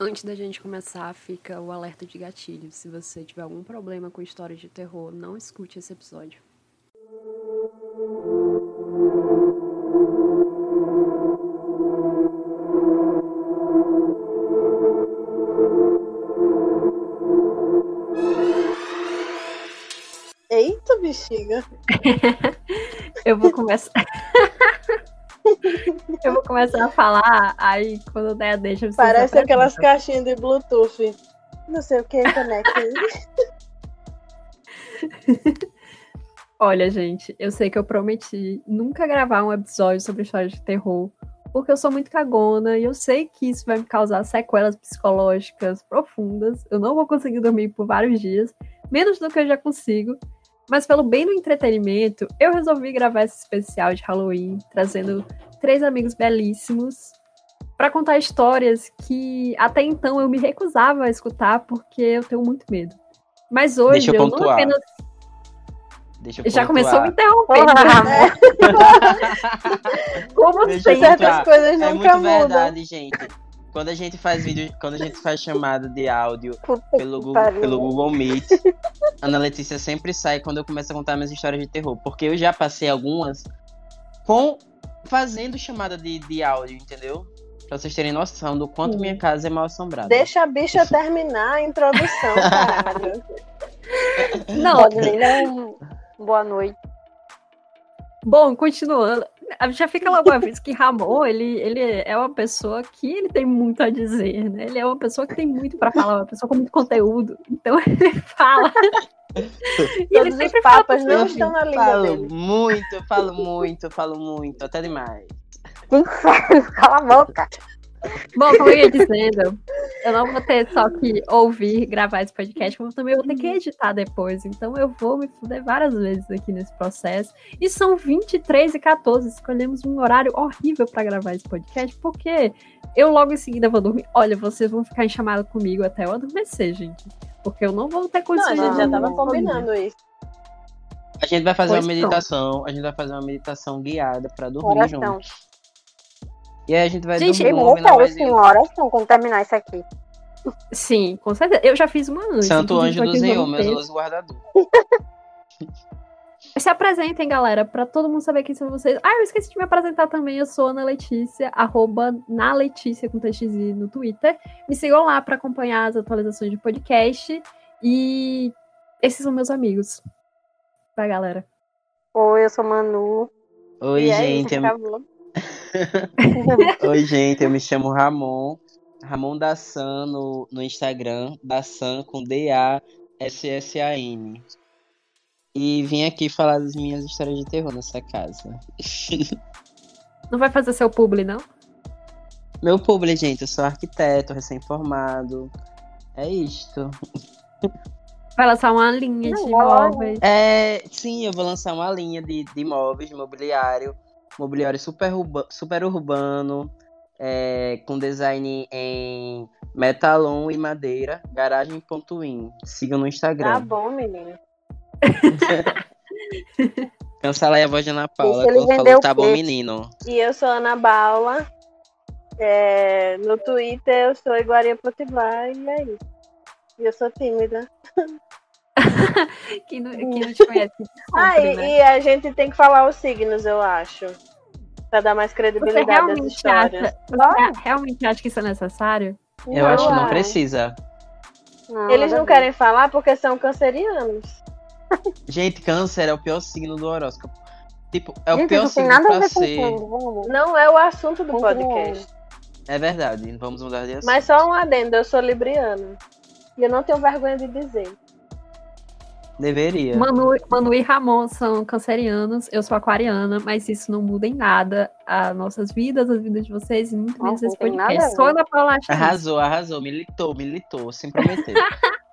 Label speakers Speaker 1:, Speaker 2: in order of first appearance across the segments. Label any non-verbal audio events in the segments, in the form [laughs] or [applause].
Speaker 1: Antes da gente começar, fica o alerta de gatilho. Se você tiver algum problema com histórias de terror, não escute esse episódio.
Speaker 2: Eita, bexiga. [laughs]
Speaker 1: Eu vou começar. [laughs] [laughs] Eu vou começar a falar, aí quando der deixa.
Speaker 2: Parece aquelas caixinhas de Bluetooth. Não sei o que, conecta. [laughs]
Speaker 1: Olha, gente, eu sei que eu prometi nunca gravar um episódio sobre história de terror, porque eu sou muito cagona e eu sei que isso vai me causar sequelas psicológicas profundas. Eu não vou conseguir dormir por vários dias, menos do que eu já consigo. Mas pelo bem do entretenimento, eu resolvi gravar esse especial de Halloween, trazendo três amigos belíssimos para contar histórias que até então eu me recusava a escutar porque eu tenho muito medo. Mas hoje
Speaker 3: Deixa eu,
Speaker 1: eu não apenas
Speaker 3: Deixa eu
Speaker 1: já
Speaker 3: pontuar.
Speaker 1: começou me interrompendo. [laughs] né? [laughs] Como
Speaker 3: Deixa
Speaker 1: sempre.
Speaker 2: certas coisas
Speaker 3: É
Speaker 2: nunca
Speaker 3: muito
Speaker 2: mudam.
Speaker 3: verdade, gente. Quando a gente faz vídeo, quando a gente faz chamada de áudio
Speaker 2: Puta
Speaker 3: pelo Google, pelo Google Meet, Ana Letícia sempre sai quando eu começo a contar minhas histórias de terror. Porque eu já passei algumas com fazendo chamada de, de áudio, entendeu? Pra vocês terem noção do quanto
Speaker 2: Sim.
Speaker 3: minha casa é mal assombrada.
Speaker 2: Deixa a bicha [laughs] terminar a introdução, caralho. [laughs]
Speaker 1: Não,
Speaker 4: Pode nem dar um boa noite.
Speaker 1: Bom, continuando. Já fica logo aviso que Ramon, ele, ele é uma pessoa que ele tem muito a dizer, né? Ele é uma pessoa que tem muito pra falar, uma pessoa com muito conteúdo. Então [laughs] ele fala. e ele
Speaker 2: Todos os
Speaker 1: sempre fala
Speaker 2: papas não estão na língua
Speaker 3: Falo
Speaker 2: dele.
Speaker 3: muito, falo muito, falo muito, até demais. [laughs]
Speaker 4: Cala a boca.
Speaker 1: Bom, como eu ia dizendo, eu não vou ter só que ouvir, gravar esse podcast, como também vou ter que editar depois. Então eu vou me fuder várias vezes aqui nesse processo. E são 23 e 14. Escolhemos um horário horrível pra gravar esse podcast, porque eu logo em seguida vou dormir. Olha, vocês vão ficar em chamada comigo até eu adormecer, gente. Porque eu não vou ter
Speaker 2: Não, a
Speaker 1: condições
Speaker 2: gente já tava combinando isso.
Speaker 3: A gente vai fazer
Speaker 1: Pois
Speaker 3: uma meditação, a gente vai fazer uma meditação guiada pra dormir
Speaker 4: Oração.
Speaker 3: juntos. E aí a gente vai
Speaker 1: Gente,
Speaker 3: dormir,
Speaker 4: sim uma oração quando terminar isso aqui.
Speaker 1: Sim, com certeza. Eu já fiz uma antes.
Speaker 3: Santo anjo do Senhor,
Speaker 1: fez.
Speaker 3: anjos guardador.
Speaker 1: Se apresentem, galera, pra todo mundo saber quem são vocês. Ah, eu esqueci de me apresentar também. Eu sou Ana Letícia, arroba na Letícia com TXI no Twitter. Me sigam lá pra acompanhar as atualizações de podcast. E esses são meus amigos. Pra galera.
Speaker 4: Oi, eu sou Manu.
Speaker 3: Oi,
Speaker 2: e é
Speaker 3: gente. eu-
Speaker 2: acabou. [laughs]
Speaker 3: Oi, gente, eu me chamo Ramon. Ramon Dassan no, no Instagram. Dassan com D-A-S-S-A-N. E vim aqui falar das minhas histórias de terror nessa casa. [laughs]
Speaker 1: Não vai fazer seu publi, não?
Speaker 3: Meu público, gente, eu sou arquiteto, recém-formado. É isto.
Speaker 1: Vai lançar uma linha de
Speaker 4: Não, olha.
Speaker 1: móveis.
Speaker 3: É, sim, eu vou lançar uma linha de, de imóveis, de mobiliário. Mobiliário super, urba- super urbano, é, com design em metalon e madeira. Garagem.in. Sigam no
Speaker 2: Tá
Speaker 3: Instagram.
Speaker 2: bom, menino. [laughs]
Speaker 3: Cancela aí a voz de Ana Paula quando falou tá bom, menino.
Speaker 2: E eu sou Ana Baula. É, no Twitter eu sou Iguaria Potiguar e é isso. E eu sou tímida. [laughs]
Speaker 1: Quem não, quem não te conhece.
Speaker 2: Ah,
Speaker 1: compre,
Speaker 2: e,
Speaker 1: né?
Speaker 2: e a gente tem que falar os signos, eu acho. Pra dar mais
Speaker 1: Você
Speaker 2: credibilidade às
Speaker 1: realmente
Speaker 2: histórias.
Speaker 1: acha, você realmente acha que isso é necessário?
Speaker 3: Eu acho que não
Speaker 2: ai.
Speaker 3: precisa.
Speaker 4: Não,
Speaker 2: Eles não querem falar porque são cancerianos.
Speaker 3: Gente, câncer é o pior signo do horóscopo. Tipo, é o
Speaker 4: Gente,
Speaker 3: pior
Speaker 4: não tem
Speaker 3: signo
Speaker 4: nada a
Speaker 3: pra
Speaker 4: ver com
Speaker 3: ser.
Speaker 2: Não é o assunto do podcast.
Speaker 3: É verdade, vamos mudar de assunto.
Speaker 2: Mas só um adendo, eu sou libriana. E eu não tenho vergonha de dizer.
Speaker 3: Deveria.
Speaker 1: Manu, Manu e Ramon são cancerianos, eu sou aquariana, mas isso não muda em nada as nossas vidas, as vidas de vocês e muito menos esse podcast.
Speaker 4: ver.
Speaker 1: Só Ana Paula acha isso.
Speaker 3: Arrasou, arrasou. Militou, militou, sem prometer. [laughs]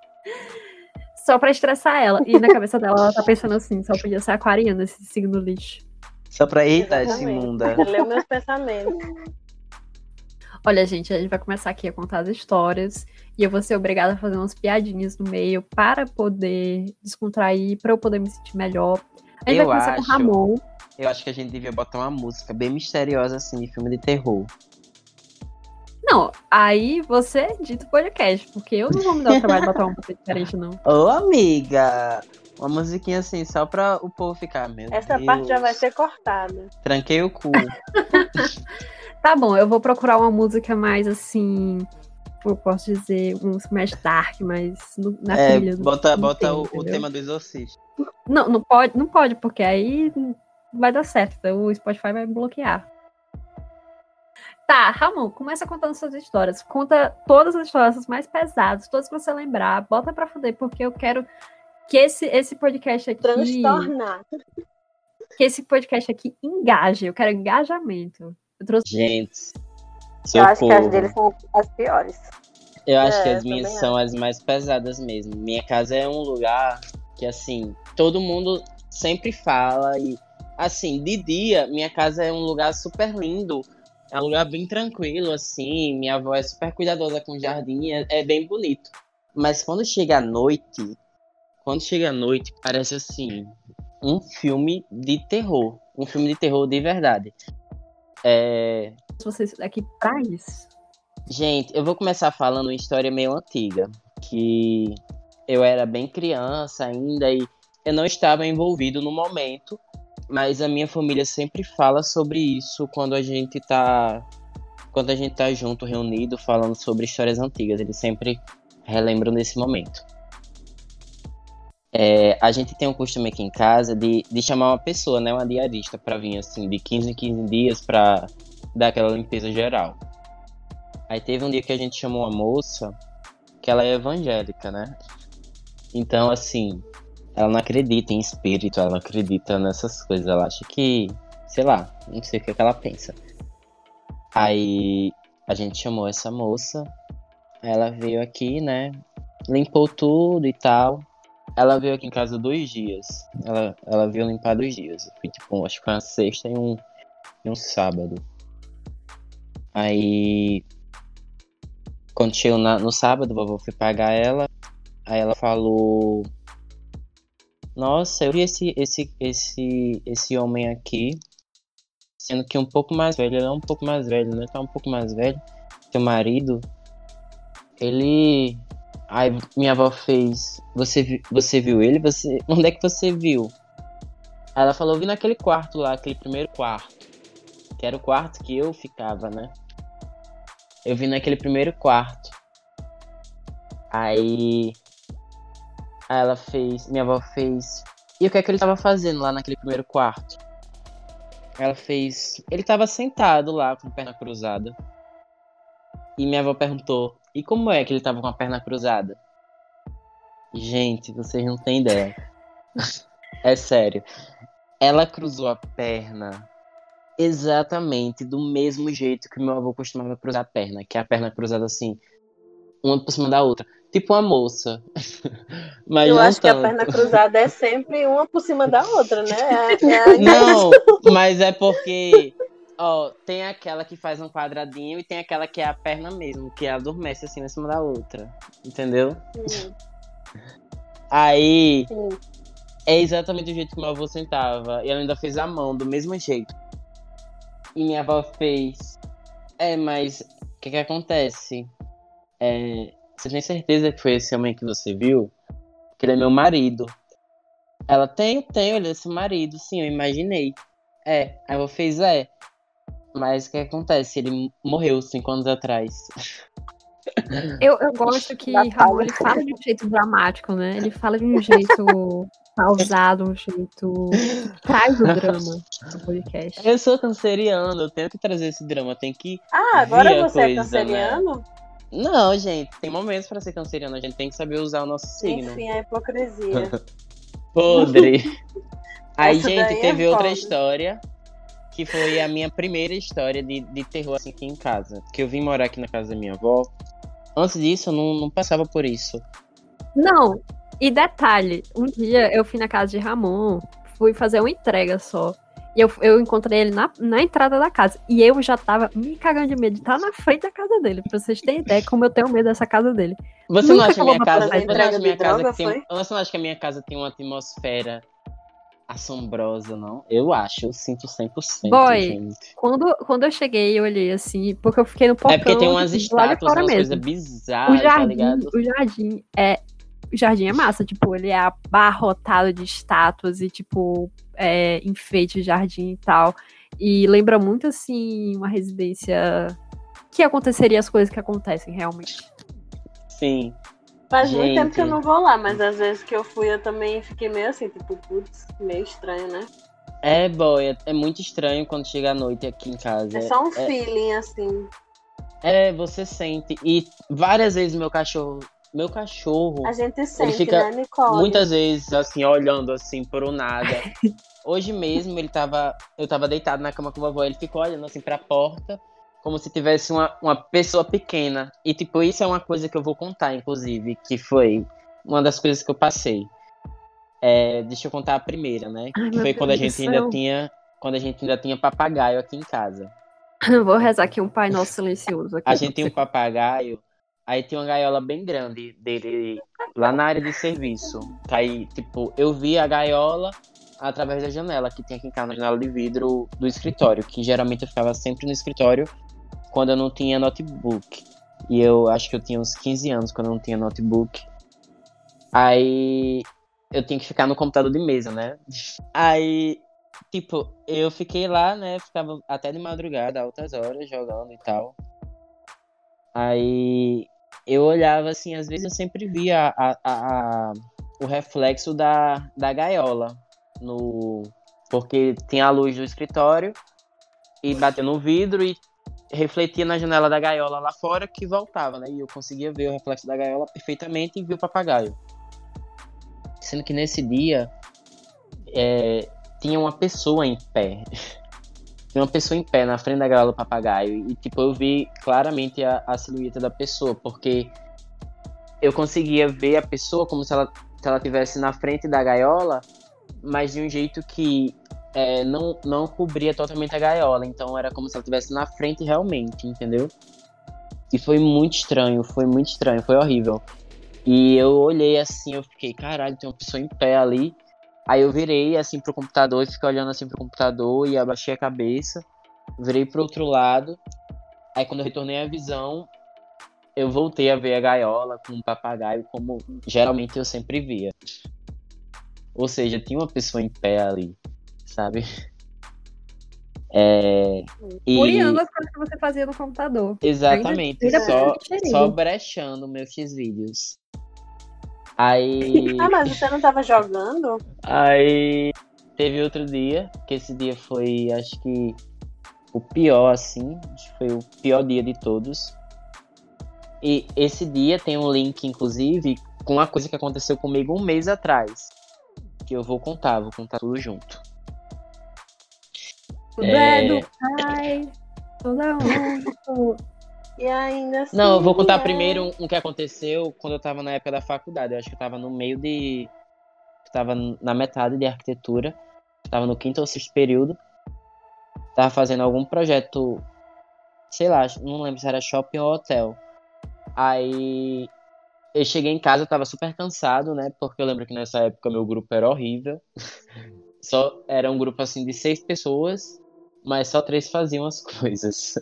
Speaker 1: Só pra estressar ela. E na cabeça dela, ela tá pensando assim, só podia ser aquariana esse signo lixo.
Speaker 3: Só pra irritar
Speaker 2: Exatamente.
Speaker 3: imunda.
Speaker 2: Leu meus pensamentos.
Speaker 1: Olha, gente, a gente vai começar aqui a contar as histórias e eu vou ser obrigada a fazer umas piadinhas no meio para poder descontrair, para eu poder me sentir melhor. A gente
Speaker 3: Eu
Speaker 1: vai começar com
Speaker 3: acho.
Speaker 1: o Ramon.
Speaker 3: Eu acho que a gente devia botar uma música bem misteriosa, assim, de filme de terror.
Speaker 1: Não, aí você edita o podcast, porque eu não vou me dar o trabalho de botar uma música diferente, não.
Speaker 3: Ô, amiga! Uma musiquinha assim, só pra o povo ficar mesmo.
Speaker 2: Essa parte já vai ser cortada.
Speaker 3: Tranquei o cu. [laughs]
Speaker 1: Tá bom, eu vou procurar uma música mais assim. Eu posso dizer, um mais dark, mais no- na
Speaker 3: É,
Speaker 1: trilha.
Speaker 3: bota bota
Speaker 1: tema,
Speaker 3: o, o tema do exorcista.
Speaker 1: Não, não pode, não pode, porque aí vai dar certo. então O Spotify vai bloquear. Tá, Ramon, começa contando suas histórias. Conta todas as histórias as mais pesadas, todas que você lembrar. Bota pra fuder, porque eu quero que esse, esse podcast aqui.
Speaker 2: Transtornar.
Speaker 1: Que esse podcast aqui engaje. Eu quero engajamento. Eu trouxe.
Speaker 3: Gente.
Speaker 4: Eu acho que as deles são as piores.
Speaker 3: Eu acho
Speaker 2: É,
Speaker 3: que as minhas
Speaker 2: acho.
Speaker 3: são as mais pesadas mesmo. Minha casa é um lugar que, assim, todo mundo sempre fala. E, assim, de dia, minha casa é um lugar super lindo. É um lugar bem tranquilo, assim. Minha avó é super cuidadosa com o jardim. É, é bem bonito. Mas quando chega a noite, quando chega a noite, parece assim. Um filme de terror. Um filme de terror de verdade. É,
Speaker 1: vocês aqui pra isso.
Speaker 3: Gente, eu vou começar falando uma história meio antiga, que eu era bem criança ainda e eu não estava envolvido no momento, mas a minha família sempre fala sobre isso quando a gente tá quando a gente tá junto, reunido, falando sobre histórias antigas, eles sempre relembram desse momento. É, a gente tem um costume aqui em casa de, de chamar uma pessoa, né, uma diarista, pra vir assim, de 15 em 15 dias pra dar aquela limpeza geral. Aí teve um dia que a gente chamou uma moça que ela é evangélica, né? Então, assim, ela não acredita em espírito, ela não acredita nessas coisas. Ela acha que, sei lá, não sei o que, que ela pensa. Aí a gente chamou essa moça, ela veio aqui, né? Limpou tudo e tal. Ela veio aqui em casa dois dias. Ela, ela veio limpar dois dias. Foi tipo, acho que foi uma sexta e um, e um sábado. Aí quando chegou na- no sábado, o vovô foi pagar ela. Aí ela falou: Nossa, eu vi esse, esse, esse, esse homem aqui, sendo que um pouco mais velho, ele é um pouco mais velho, né? Tá um pouco mais velho. Seu marido, ele. Aí minha avó fez: Você, você viu ele? Você, onde é que você viu? Aí ela falou: vi naquele quarto lá, aquele primeiro quarto. Que era o quarto que eu ficava, né? Eu vi naquele primeiro quarto. Aí. Ela fez. Minha avó fez. E o que é que ele tava fazendo lá naquele primeiro quarto? Ela fez. Ele tava sentado lá com a perna cruzada. E minha avó perguntou: E como é que ele tava com a perna cruzada? Gente, vocês não têm ideia. [laughs] é sério. Ela cruzou a perna exatamente do mesmo jeito que meu avô costumava cruzar a perna, que é a perna cruzada assim, uma por cima da outra, tipo uma moça. [laughs] Mas
Speaker 2: Eu acho que a
Speaker 3: tanto.
Speaker 2: perna cruzada é sempre uma por cima da outra, né? É, é [laughs]
Speaker 3: Não, mas é porque ó, tem aquela que faz um quadradinho e tem aquela que é a perna mesmo, que adormece assim em cima da outra, entendeu?
Speaker 2: Hum,
Speaker 3: Aí. É exatamente do jeito que meu avô sentava. E ela ainda fez a mão, do mesmo jeito. E minha avó fez. É, mas o que que acontece? É, você tem certeza que foi esse homem que você viu? Que ele é meu marido. Ela tem, tenho, ele é seu marido, sim, eu imaginei. É, aí eu fez, é. Mas o que acontece? Ele morreu cinco anos atrás.
Speaker 1: Eu, eu gosto que ele fala de um jeito dramático, né? Ele fala de um jeito pausado, um jeito traz o [laughs] drama no podcast.
Speaker 3: Eu sou canceriano, eu tenho que trazer esse drama, tem que
Speaker 2: Ah, agora você é
Speaker 3: coisa,
Speaker 2: canceriano?
Speaker 3: Não, gente, tem momentos pra ser canceriano, a gente tem que saber usar o nosso signo.
Speaker 2: Enfim, a hipocrisia. [laughs]
Speaker 3: Podre. [laughs] Aí,
Speaker 2: Essa
Speaker 3: gente,
Speaker 2: é
Speaker 3: teve outra história, que foi a minha primeira história de, de terror assim, aqui em casa. Que eu vim morar aqui na casa da minha avó. Antes disso, eu não, não passava por isso.
Speaker 1: Não, e detalhe, um dia eu fui na casa de Ramon, fui fazer uma entrega só. E eu, eu encontrei ele na, na entrada da casa. E eu já tava me cagando de medo de estar na frente da casa dele. Pra vocês terem ideia como eu tenho medo dessa casa dele.
Speaker 3: Você
Speaker 1: Nunca
Speaker 3: não acha a
Speaker 1: falou
Speaker 3: minha casa, você não acha minha casa
Speaker 2: droga,
Speaker 3: que tem, você não acha que a minha casa tem uma atmosfera assombrosa, não. Eu acho, eu sinto 100%.
Speaker 1: Boy,
Speaker 3: gente.
Speaker 1: Quando, quando eu cheguei, eu olhei assim, porque eu fiquei no portão.
Speaker 3: É porque tem umas estátuas, umas coisas
Speaker 1: O
Speaker 3: bizarras, tá
Speaker 1: jardim,
Speaker 3: ligado?
Speaker 1: o jardim é. O jardim é massa, tipo, ele é abarrotado de estátuas e, tipo, é, enfeite de jardim e tal. E lembra muito, assim, uma residência que aconteceria as coisas que acontecem realmente.
Speaker 3: Sim.
Speaker 2: Faz muito
Speaker 3: Gente.
Speaker 2: tempo que eu não vou lá, mas às vezes que eu fui eu também fiquei meio assim, tipo, putz, meio estranho, né?
Speaker 3: É, boy, é, é muito estranho quando chega a noite aqui em casa.
Speaker 2: É só um
Speaker 3: é,
Speaker 2: feeling assim.
Speaker 3: é, você sente. E várias vezes meu cachorro. Meu cachorro.
Speaker 2: A gente sente,
Speaker 3: fica
Speaker 2: né, Nicole?
Speaker 3: Muitas vezes, assim, olhando assim por um nada. [laughs] Hoje mesmo ele tava. Eu tava deitado na cama com a vovó, ele ficou olhando assim pra porta, como se tivesse uma, uma pessoa pequena. E tipo, isso é uma coisa que eu vou contar, inclusive, que foi uma das coisas que eu passei. É, deixa eu contar a primeira, né?
Speaker 1: Ai,
Speaker 3: que foi quando a gente ainda tinha. Quando a gente ainda tinha papagaio aqui em casa.
Speaker 1: Vou rezar aqui um Pai Nosso silencioso. Aqui
Speaker 3: A gente tem um papagaio, aí tem uma gaiola bem grande dele lá na área de serviço. Aí, tipo, eu vi a gaiola através da janela que tem aqui em casa, na janela de vidro do escritório, que geralmente eu ficava sempre no escritório quando eu não tinha notebook. E eu acho que eu tinha uns 15 anos quando eu não tinha notebook. Aí eu tinha que ficar no computador de mesa, né? Aí, tipo, eu fiquei lá, né? Ficava até de madrugada, altas horas, jogando e tal. Aí eu olhava assim, às vezes eu sempre via a, a- a- o reflexo da, da gaiola no. Porque tinha a luz do escritório e bateu no vidro e refletia na janela da gaiola lá fora que voltava, né? E eu conseguia ver o reflexo da gaiola perfeitamente e ver o papagaio. Sendo que nesse dia é, tinha uma pessoa em pé. [laughs] tinha uma pessoa em pé na frente da gaiola do papagaio. E tipo, eu vi claramente a, a silhueta da pessoa, porque eu conseguia ver a pessoa como se ela, se ela tivesse na frente da gaiola, mas de um jeito que é, não, não cobria totalmente a gaiola. Então era como se ela estivesse na frente realmente, entendeu? E foi muito estranho, foi muito estranho, foi horrível. E eu olhei assim, eu fiquei, caralho, tem uma pessoa em pé ali. Aí eu virei assim pro computador e fiquei olhando assim pro computador e abaixei a cabeça, virei pro outro lado. Aí quando eu retornei a visão, eu voltei a ver a gaiola com um papagaio como geralmente eu sempre via. Ou seja, tinha uma pessoa em pé ali, sabe? É, e-
Speaker 1: Curiando as coisas que você fazia no computador.
Speaker 3: Exatamente,
Speaker 1: Ainda- ainda
Speaker 3: só, só brechando meus X-vídeos. Aí,
Speaker 2: Ah, mas você não tava jogando?
Speaker 3: aí teve outro dia, que esse dia foi, acho que, o pior, assim, acho que foi o pior dia de todos. E esse dia tem um link, inclusive, com uma coisa que aconteceu comigo um mês atrás. Que eu vou contar, vou contar tudo junto.
Speaker 1: Tudo
Speaker 3: É.
Speaker 1: é do pai. Tudo é um.
Speaker 2: E ainda assim.
Speaker 3: Não, eu vou contar
Speaker 2: é.
Speaker 3: primeiro um, que aconteceu quando eu tava na época da faculdade. Eu acho que eu tava no meio de. Eu tava na metade de arquitetura. Eu tava no quinto ou sexto período. Tava fazendo algum projeto. Sei lá, não lembro se era shopping ou hotel. Aí. Eu cheguei em casa, eu tava super cansado, né? Porque eu lembro que nessa época meu grupo era horrível. [laughs] Só era um grupo assim de seis pessoas, mas só três faziam as [laughs] coisas.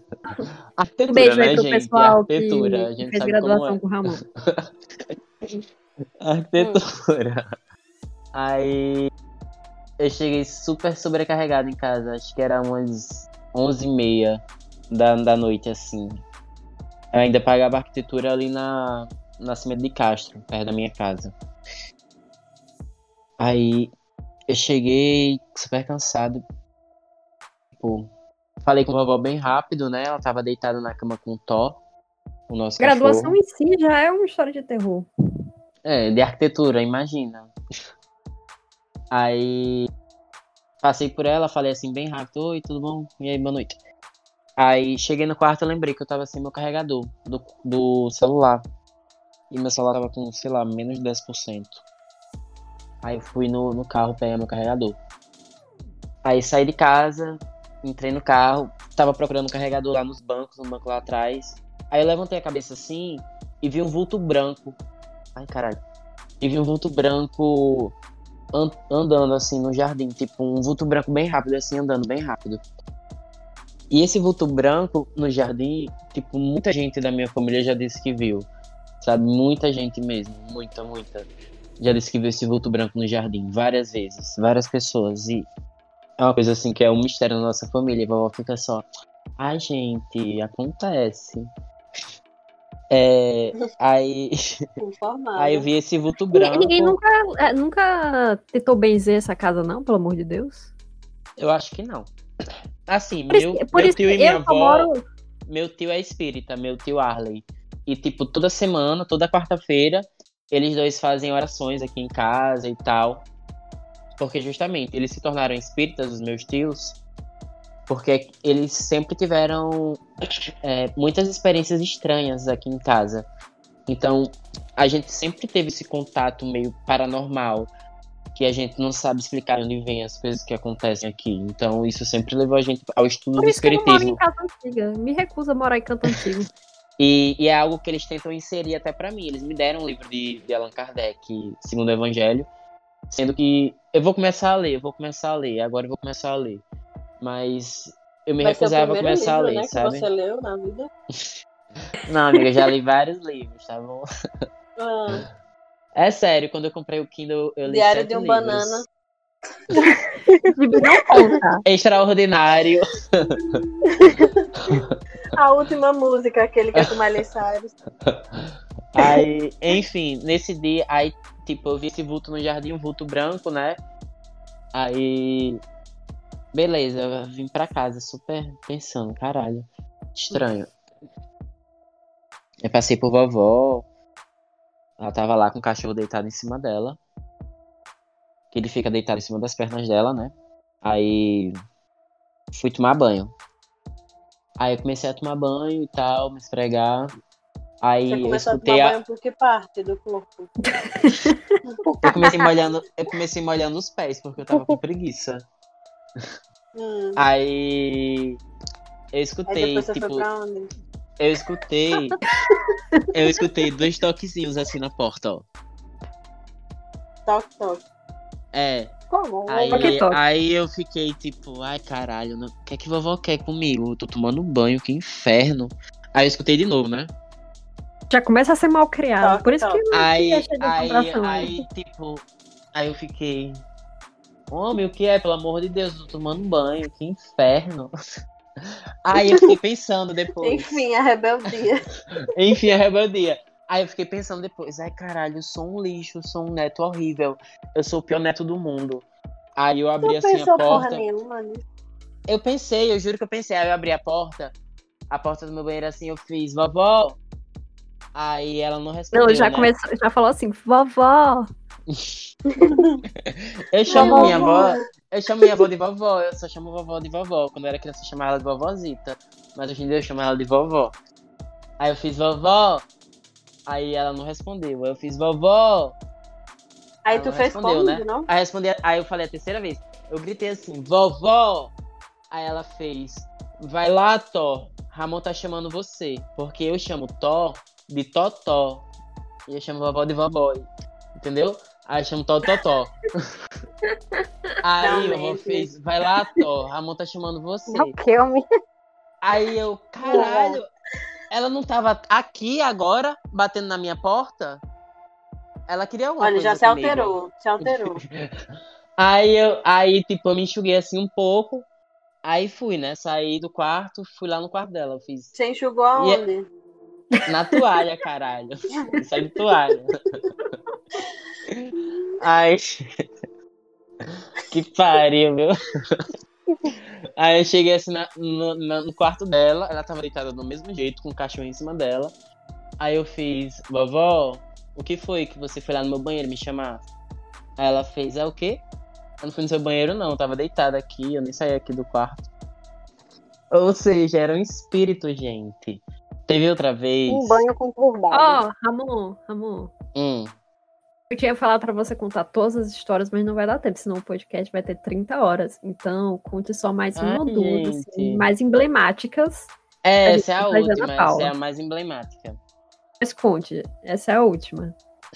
Speaker 3: Arquitetura,
Speaker 1: Um beijo
Speaker 3: né,
Speaker 1: aí pro
Speaker 3: gente?
Speaker 1: pessoal que,
Speaker 3: Arquitetura, a
Speaker 1: que
Speaker 3: gente
Speaker 1: fez graduação
Speaker 3: é.
Speaker 1: com o Ramon. [laughs]
Speaker 3: Arquitetura. Aí eu cheguei super sobrecarregado em casa. Acho que era umas 11h30 da, da noite, assim. Eu ainda pagava arquitetura ali na Nascimento de Castro, perto da minha casa. Aí eu cheguei super cansado. Tipo, falei com a vovó bem rápido, né? Ela tava deitada na cama com o Thó, o nosso
Speaker 1: Graduação
Speaker 3: cachorro.
Speaker 1: em si já é uma história de terror.
Speaker 3: É, de arquitetura, imagina. Aí passei por ela, falei assim bem rápido, oi, tudo bom? E aí, boa noite. Aí cheguei no quarto, eu lembrei que eu tava sem meu carregador do, do celular. E meu celular tava com, sei lá, menos de 10%. Aí eu fui no, no carro pegar meu carregador. Aí saí de casa, entrei no carro, tava procurando o carregador lá nos bancos, no banco lá atrás. Aí eu levantei a cabeça assim e vi um vulto branco Ai, caralho. E vi um vulto branco an- andando assim no jardim, tipo um vulto branco bem rápido, assim, andando bem rápido. E esse vulto branco no jardim, tipo, muita gente da minha família já disse que viu. Sabe? Muita gente mesmo. Muita, muita. Já disse que viu esse vulto branco no jardim várias vezes. Várias pessoas. E é uma coisa assim que é um mistério na nossa família. A vovó fica só. Ai, gente, acontece. É, aí,
Speaker 2: Informada. [laughs]
Speaker 3: aí eu vi esse vulto
Speaker 1: Ninguém,
Speaker 3: branco.
Speaker 1: ninguém nunca, é, nunca tentou benzer essa casa, não, pelo amor de Deus.
Speaker 3: Eu acho que não. Assim,
Speaker 1: Por isso,
Speaker 3: meu,
Speaker 1: por
Speaker 3: meu
Speaker 1: isso
Speaker 3: tio e minha avó.
Speaker 1: moro.
Speaker 3: Meu tio é espírita, meu tio Arley. E, tipo, toda semana, toda quarta-feira, eles dois fazem orações aqui em casa e tal. Porque, justamente, eles se tornaram espíritas, os meus tios, porque eles sempre tiveram é, muitas experiências estranhas aqui em casa. Então, a gente sempre teve esse contato meio paranormal, que a gente não sabe explicar onde vem as coisas que acontecem aqui. Então, isso sempre levou a gente ao estudo
Speaker 1: Por
Speaker 3: do espiritismo.
Speaker 1: em casa antiga. Me recuso a morar em canto antigo. [laughs]
Speaker 3: E, e é algo que eles tentam inserir até pra mim. Eles me deram um livro de, de Allan Kardec, segundo o Evangelho, sendo que eu vou começar a ler, eu vou começar a ler, agora eu vou começar a ler. Mas eu me
Speaker 2: Vai
Speaker 3: recusava a começar
Speaker 2: livro,
Speaker 3: a ler,
Speaker 2: né,
Speaker 3: sabe?
Speaker 2: que você leu na vida. [laughs]
Speaker 3: Não, amiga, eu já li vários livros, tá bom?
Speaker 2: Ah,
Speaker 3: É sério, quando eu comprei o Kindle, eu li
Speaker 2: Diário de um
Speaker 3: livros.
Speaker 2: Banana. [laughs]
Speaker 1: Gibi não conta.
Speaker 3: Extraordinário. [laughs]
Speaker 2: A última música, aquele que é com Miley Cyrus.
Speaker 3: Aí, enfim, nesse dia, aí, tipo, eu vi esse vulto no jardim, um vulto branco, né? Aí. Beleza, eu vim pra casa super pensando, caralho, estranho. Eu passei por vovó. Ela tava lá com o cachorro deitado em cima dela. Que ele fica deitado em cima das pernas dela, né? Aí. Fui tomar banho. Aí eu comecei a tomar banho e tal, me esfregar. Aí
Speaker 2: Você
Speaker 3: eu
Speaker 2: começou a
Speaker 3: escutei
Speaker 2: tomar
Speaker 3: a.
Speaker 2: banho por que parte do corpo?
Speaker 3: Eu comecei molhando, eu comecei molhando os pés, porque eu tava com preguiça.
Speaker 2: Hum.
Speaker 3: Aí eu
Speaker 2: Aí
Speaker 3: escutei,
Speaker 2: você
Speaker 3: tipo,
Speaker 2: foi pra onde?
Speaker 3: eu escutei. eu escutei dois toquezinhos assim na porta, ó.
Speaker 2: Toque, toque.
Speaker 3: É.
Speaker 2: Como?
Speaker 3: Aí,
Speaker 1: Toque, toque.
Speaker 3: aí eu fiquei tipo, ai caralho, não- o que é que vovó quer comigo? Eu tô tomando banho, que inferno. Aí eu escutei de novo, né?
Speaker 1: Já começa a ser mal criado.
Speaker 2: Toque,
Speaker 1: Por isso que
Speaker 2: toque.
Speaker 1: não
Speaker 3: Aí, aí, aí, tipo, aí eu fiquei. Homem, o que é? Pelo amor de Deus, eu tô tomando banho, que inferno. [laughs] Aí eu fiquei pensando depois.
Speaker 2: Enfim, a rebeldia. [laughs]
Speaker 3: Enfim, a rebeldia. Aí eu fiquei pensando depois, ai caralho, eu sou um lixo, eu sou um neto horrível. Eu sou o pior neto do mundo. Aí eu abri
Speaker 2: Não
Speaker 3: assim a
Speaker 2: pensou porra
Speaker 3: porta.
Speaker 2: nenhuma nisso.
Speaker 3: Eu pensei, eu juro que eu pensei. Aí eu abri a porta, a porta do meu banheiro assim, eu fiz, vovó. Aí ela não respondeu.
Speaker 1: Não, já
Speaker 3: né?
Speaker 1: começou, já falou assim, vovó. [laughs]
Speaker 3: Eu chamo
Speaker 2: Vovó.
Speaker 3: minha avó. Eu chamo minha avó de vovó, eu só chamo vovó de vovó. Quando eu era criança eu chamava ela de vovózita. Mas hoje em dia eu chamo ela de vovó. Aí eu fiz vovó. Aí ela não respondeu. Aí eu fiz vovó.
Speaker 2: Aí
Speaker 3: Ela
Speaker 2: tu fez
Speaker 3: respondeu,
Speaker 2: como,
Speaker 3: né?
Speaker 2: não?
Speaker 3: Aí, eu respondi, aí eu falei a terceira vez. Eu gritei assim, vovó! Aí ela fez, vai lá, Thó. Ramon tá chamando você. Porque eu chamo Thó de Totó. E eu chamo vovó de vovó. Entendeu? Aí eu chamo Thó de Totó. [laughs] aí o vovó fez, vai lá, Thó. Ramon tá chamando você.
Speaker 4: O que eu me.
Speaker 3: Aí eu, caralho, ela não tava aqui agora, batendo na minha porta? Ela queria alguma
Speaker 2: Olha,
Speaker 3: coisa
Speaker 2: já se
Speaker 3: comigo.
Speaker 2: alterou. Se alterou. [laughs]
Speaker 3: Aí eu, aí, tipo, eu me enxuguei assim um pouco. Aí fui, né? Saí do quarto, fui lá no quarto dela. Eu fiz
Speaker 2: Você enxugou aonde?
Speaker 3: Na toalha, caralho. Isso é de toalha. Aí. Que pariu, meu. Aí eu cheguei assim na- no, no quarto dela, ela tava deitada do mesmo jeito, com o cachorro em cima dela. Aí eu fiz, vovó, o que foi que você foi lá no meu banheiro me chamar? Aí ela fez, é o quê? Eu não fui no seu banheiro, não, eu tava deitada aqui, eu nem saí aqui do quarto. Ou seja, era um espírito, gente. Teve outra vez.
Speaker 4: Um banho conturbado.
Speaker 1: Ó, Ramon, Ramon.
Speaker 3: Hum,
Speaker 1: Eu tinha falado pra você contar todas as histórias, mas não vai dar tempo, senão o podcast vai ter 30 horas. Então, conte só mais uma ou duas, assim,
Speaker 3: gente.
Speaker 1: mais emblemáticas.
Speaker 3: É,
Speaker 1: A
Speaker 3: essa é a
Speaker 1: gente a
Speaker 3: última, essa é a mais emblemática.
Speaker 1: Mas conte, essa é a última.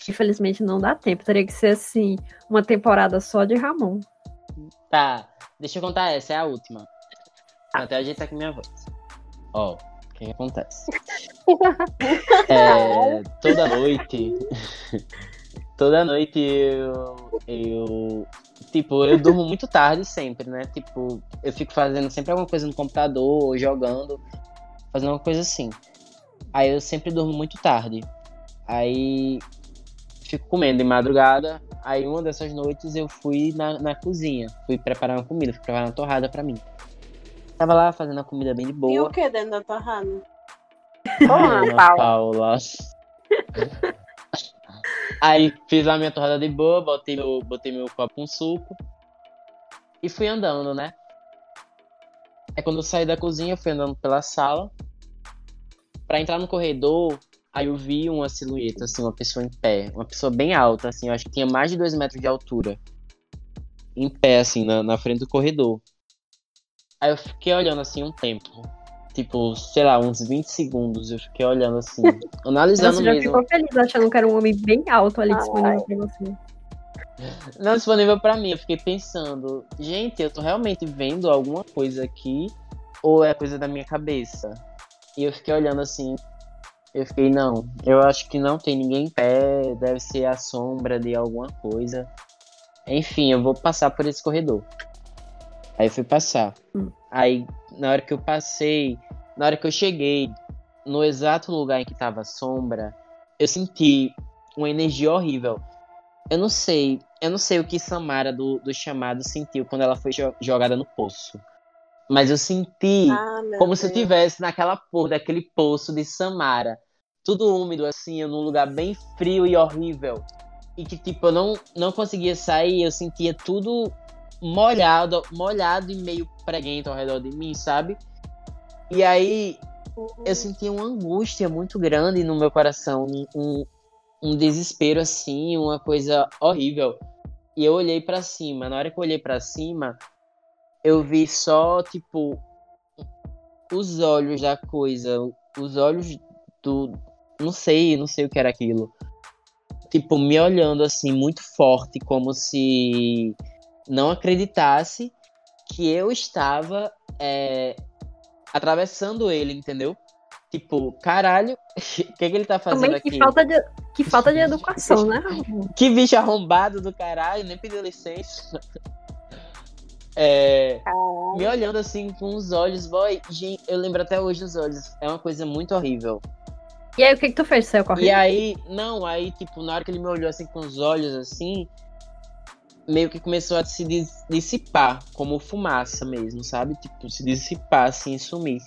Speaker 1: Infelizmente não dá tempo. Teria que ser assim, uma temporada só de Ramon.
Speaker 3: Tá, deixa eu contar essa, é a última. Até ajeitar aqui minha voz. Ó, o que, que acontece? [laughs] É, [laughs] toda noite. toda noite eu, eu. Tipo, eu durmo muito tarde sempre, né? Tipo, eu fico fazendo sempre alguma coisa no computador, ou jogando, fazendo uma coisa assim. Aí eu sempre durmo muito tarde. Aí fico comendo de madrugada. Aí uma dessas noites eu fui na, na cozinha, fui preparar uma comida, fui preparar uma torrada pra mim. Tava lá fazendo a comida bem de boa.
Speaker 2: E o que dentro da torrada?
Speaker 4: Porra,
Speaker 3: Ana
Speaker 4: Paula.
Speaker 3: Paula. Aí fiz lá minha torrada de boa, botei meu, botei meu copo com suco e fui andando, né? Aí quando eu saí da cozinha, eu fui andando pela sala. Pra entrar no corredor, aí eu vi uma silhueta, assim, uma pessoa em pé. Uma pessoa bem alta, assim, eu acho que tinha mais de dois metros de altura. Em pé, assim, na, na frente do corredor. Aí eu fiquei olhando, assim, um tempo. Tipo, sei lá, uns 20 segundos. Eu fiquei olhando, assim, [laughs] analisando
Speaker 1: Você já
Speaker 3: mesmo.
Speaker 1: ficou feliz achando que era um homem bem alto ali
Speaker 4: Ai.
Speaker 1: disponível pra você.
Speaker 3: Não disponível pra mim. Eu fiquei pensando, gente, eu tô realmente vendo alguma coisa aqui ou é coisa da minha cabeça? E eu fiquei olhando assim. Eu fiquei, não, eu acho que não tem ninguém em pé, deve ser a sombra de alguma coisa. Enfim, eu vou passar por esse corredor. Aí eu fui passar.
Speaker 1: Hum.
Speaker 3: Aí, na hora que eu passei, na hora que eu cheguei no exato lugar em que tava a sombra, eu senti uma energia horrível. Eu não sei, eu não sei o que Samara do, do chamado sentiu quando ela foi jo- jogada no poço. Mas eu senti
Speaker 2: Ah,
Speaker 3: como se eu
Speaker 2: Deus.
Speaker 3: estivesse naquela porra daquele poço de Samara. Tudo úmido, assim, num lugar bem frio e horrível. E que, tipo, eu não, não conseguia sair, eu sentia tudo molhado, molhado e meio preguento ao redor de mim, sabe? E aí eu sentia uma angústia muito grande no meu coração, um, um, um desespero assim, uma coisa horrível. E eu olhei pra cima. Na hora que eu olhei pra cima, eu vi só tipo os olhos da coisa, os olhos do, não sei, não sei o que era aquilo. Tipo, me olhando assim muito forte, como se não acreditasse que eu estava é, atravessando ele, entendeu? Tipo, caralho, o [laughs] que, que ele tá fazendo
Speaker 1: Também
Speaker 3: aqui?
Speaker 1: que falta, de, que falta de educação, né? [laughs]
Speaker 3: Que bicho arrombado do caralho, nem pediu licença. [laughs] É, me olhando assim com os olhos, boy, gente, eu lembro até hoje os olhos. É uma coisa muito horrível.
Speaker 1: E aí, o que que tu fez? Saiu
Speaker 3: E
Speaker 1: correndo?
Speaker 3: aí, não, aí, tipo, na hora que ele me olhou assim com os olhos assim, meio que começou a se dis- dissipar, como fumaça mesmo, sabe? Tipo, se dissipar assim e sumir.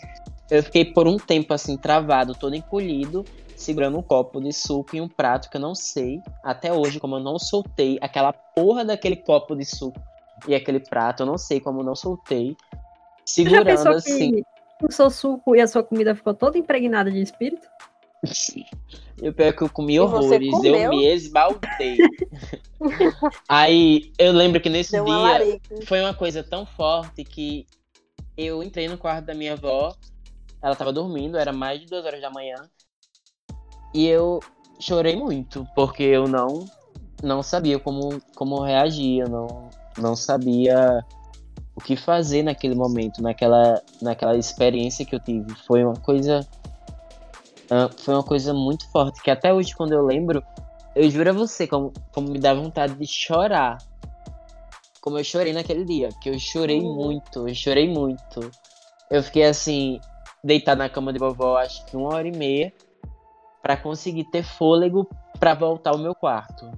Speaker 3: Eu fiquei por um tempo assim, travado, todo encolhido, segurando um copo de suco e um prato que eu não sei até hoje como eu não soltei aquela porra daquele copo de suco e aquele prato, eu não sei como eu não soltei. Segurando assim.
Speaker 1: o seu suco e a sua comida ficou toda impregnada de espírito?
Speaker 3: E o pior é que eu comi
Speaker 2: E
Speaker 3: horrores, eu me esbaldei. [laughs] Aí eu lembro que nesse
Speaker 2: Deu
Speaker 3: dia foi uma coisa tão forte que eu entrei no quarto da minha avó, ela tava dormindo, era mais de duas horas da manhã, e eu chorei muito, porque eu não não sabia como, como reagir, eu não, não sabia o que fazer naquele momento, naquela, naquela experiência que eu tive. Foi uma coisa. Ah, foi uma coisa muito forte, que até hoje, quando eu lembro, eu juro a você, como, como me dá vontade de chorar. Como eu chorei naquele dia, que eu chorei
Speaker 2: Uhum.
Speaker 3: muito, eu chorei muito. Eu fiquei assim, deitado na cama de vovó, acho que uma hora e meia, pra conseguir ter fôlego pra voltar ao meu quarto.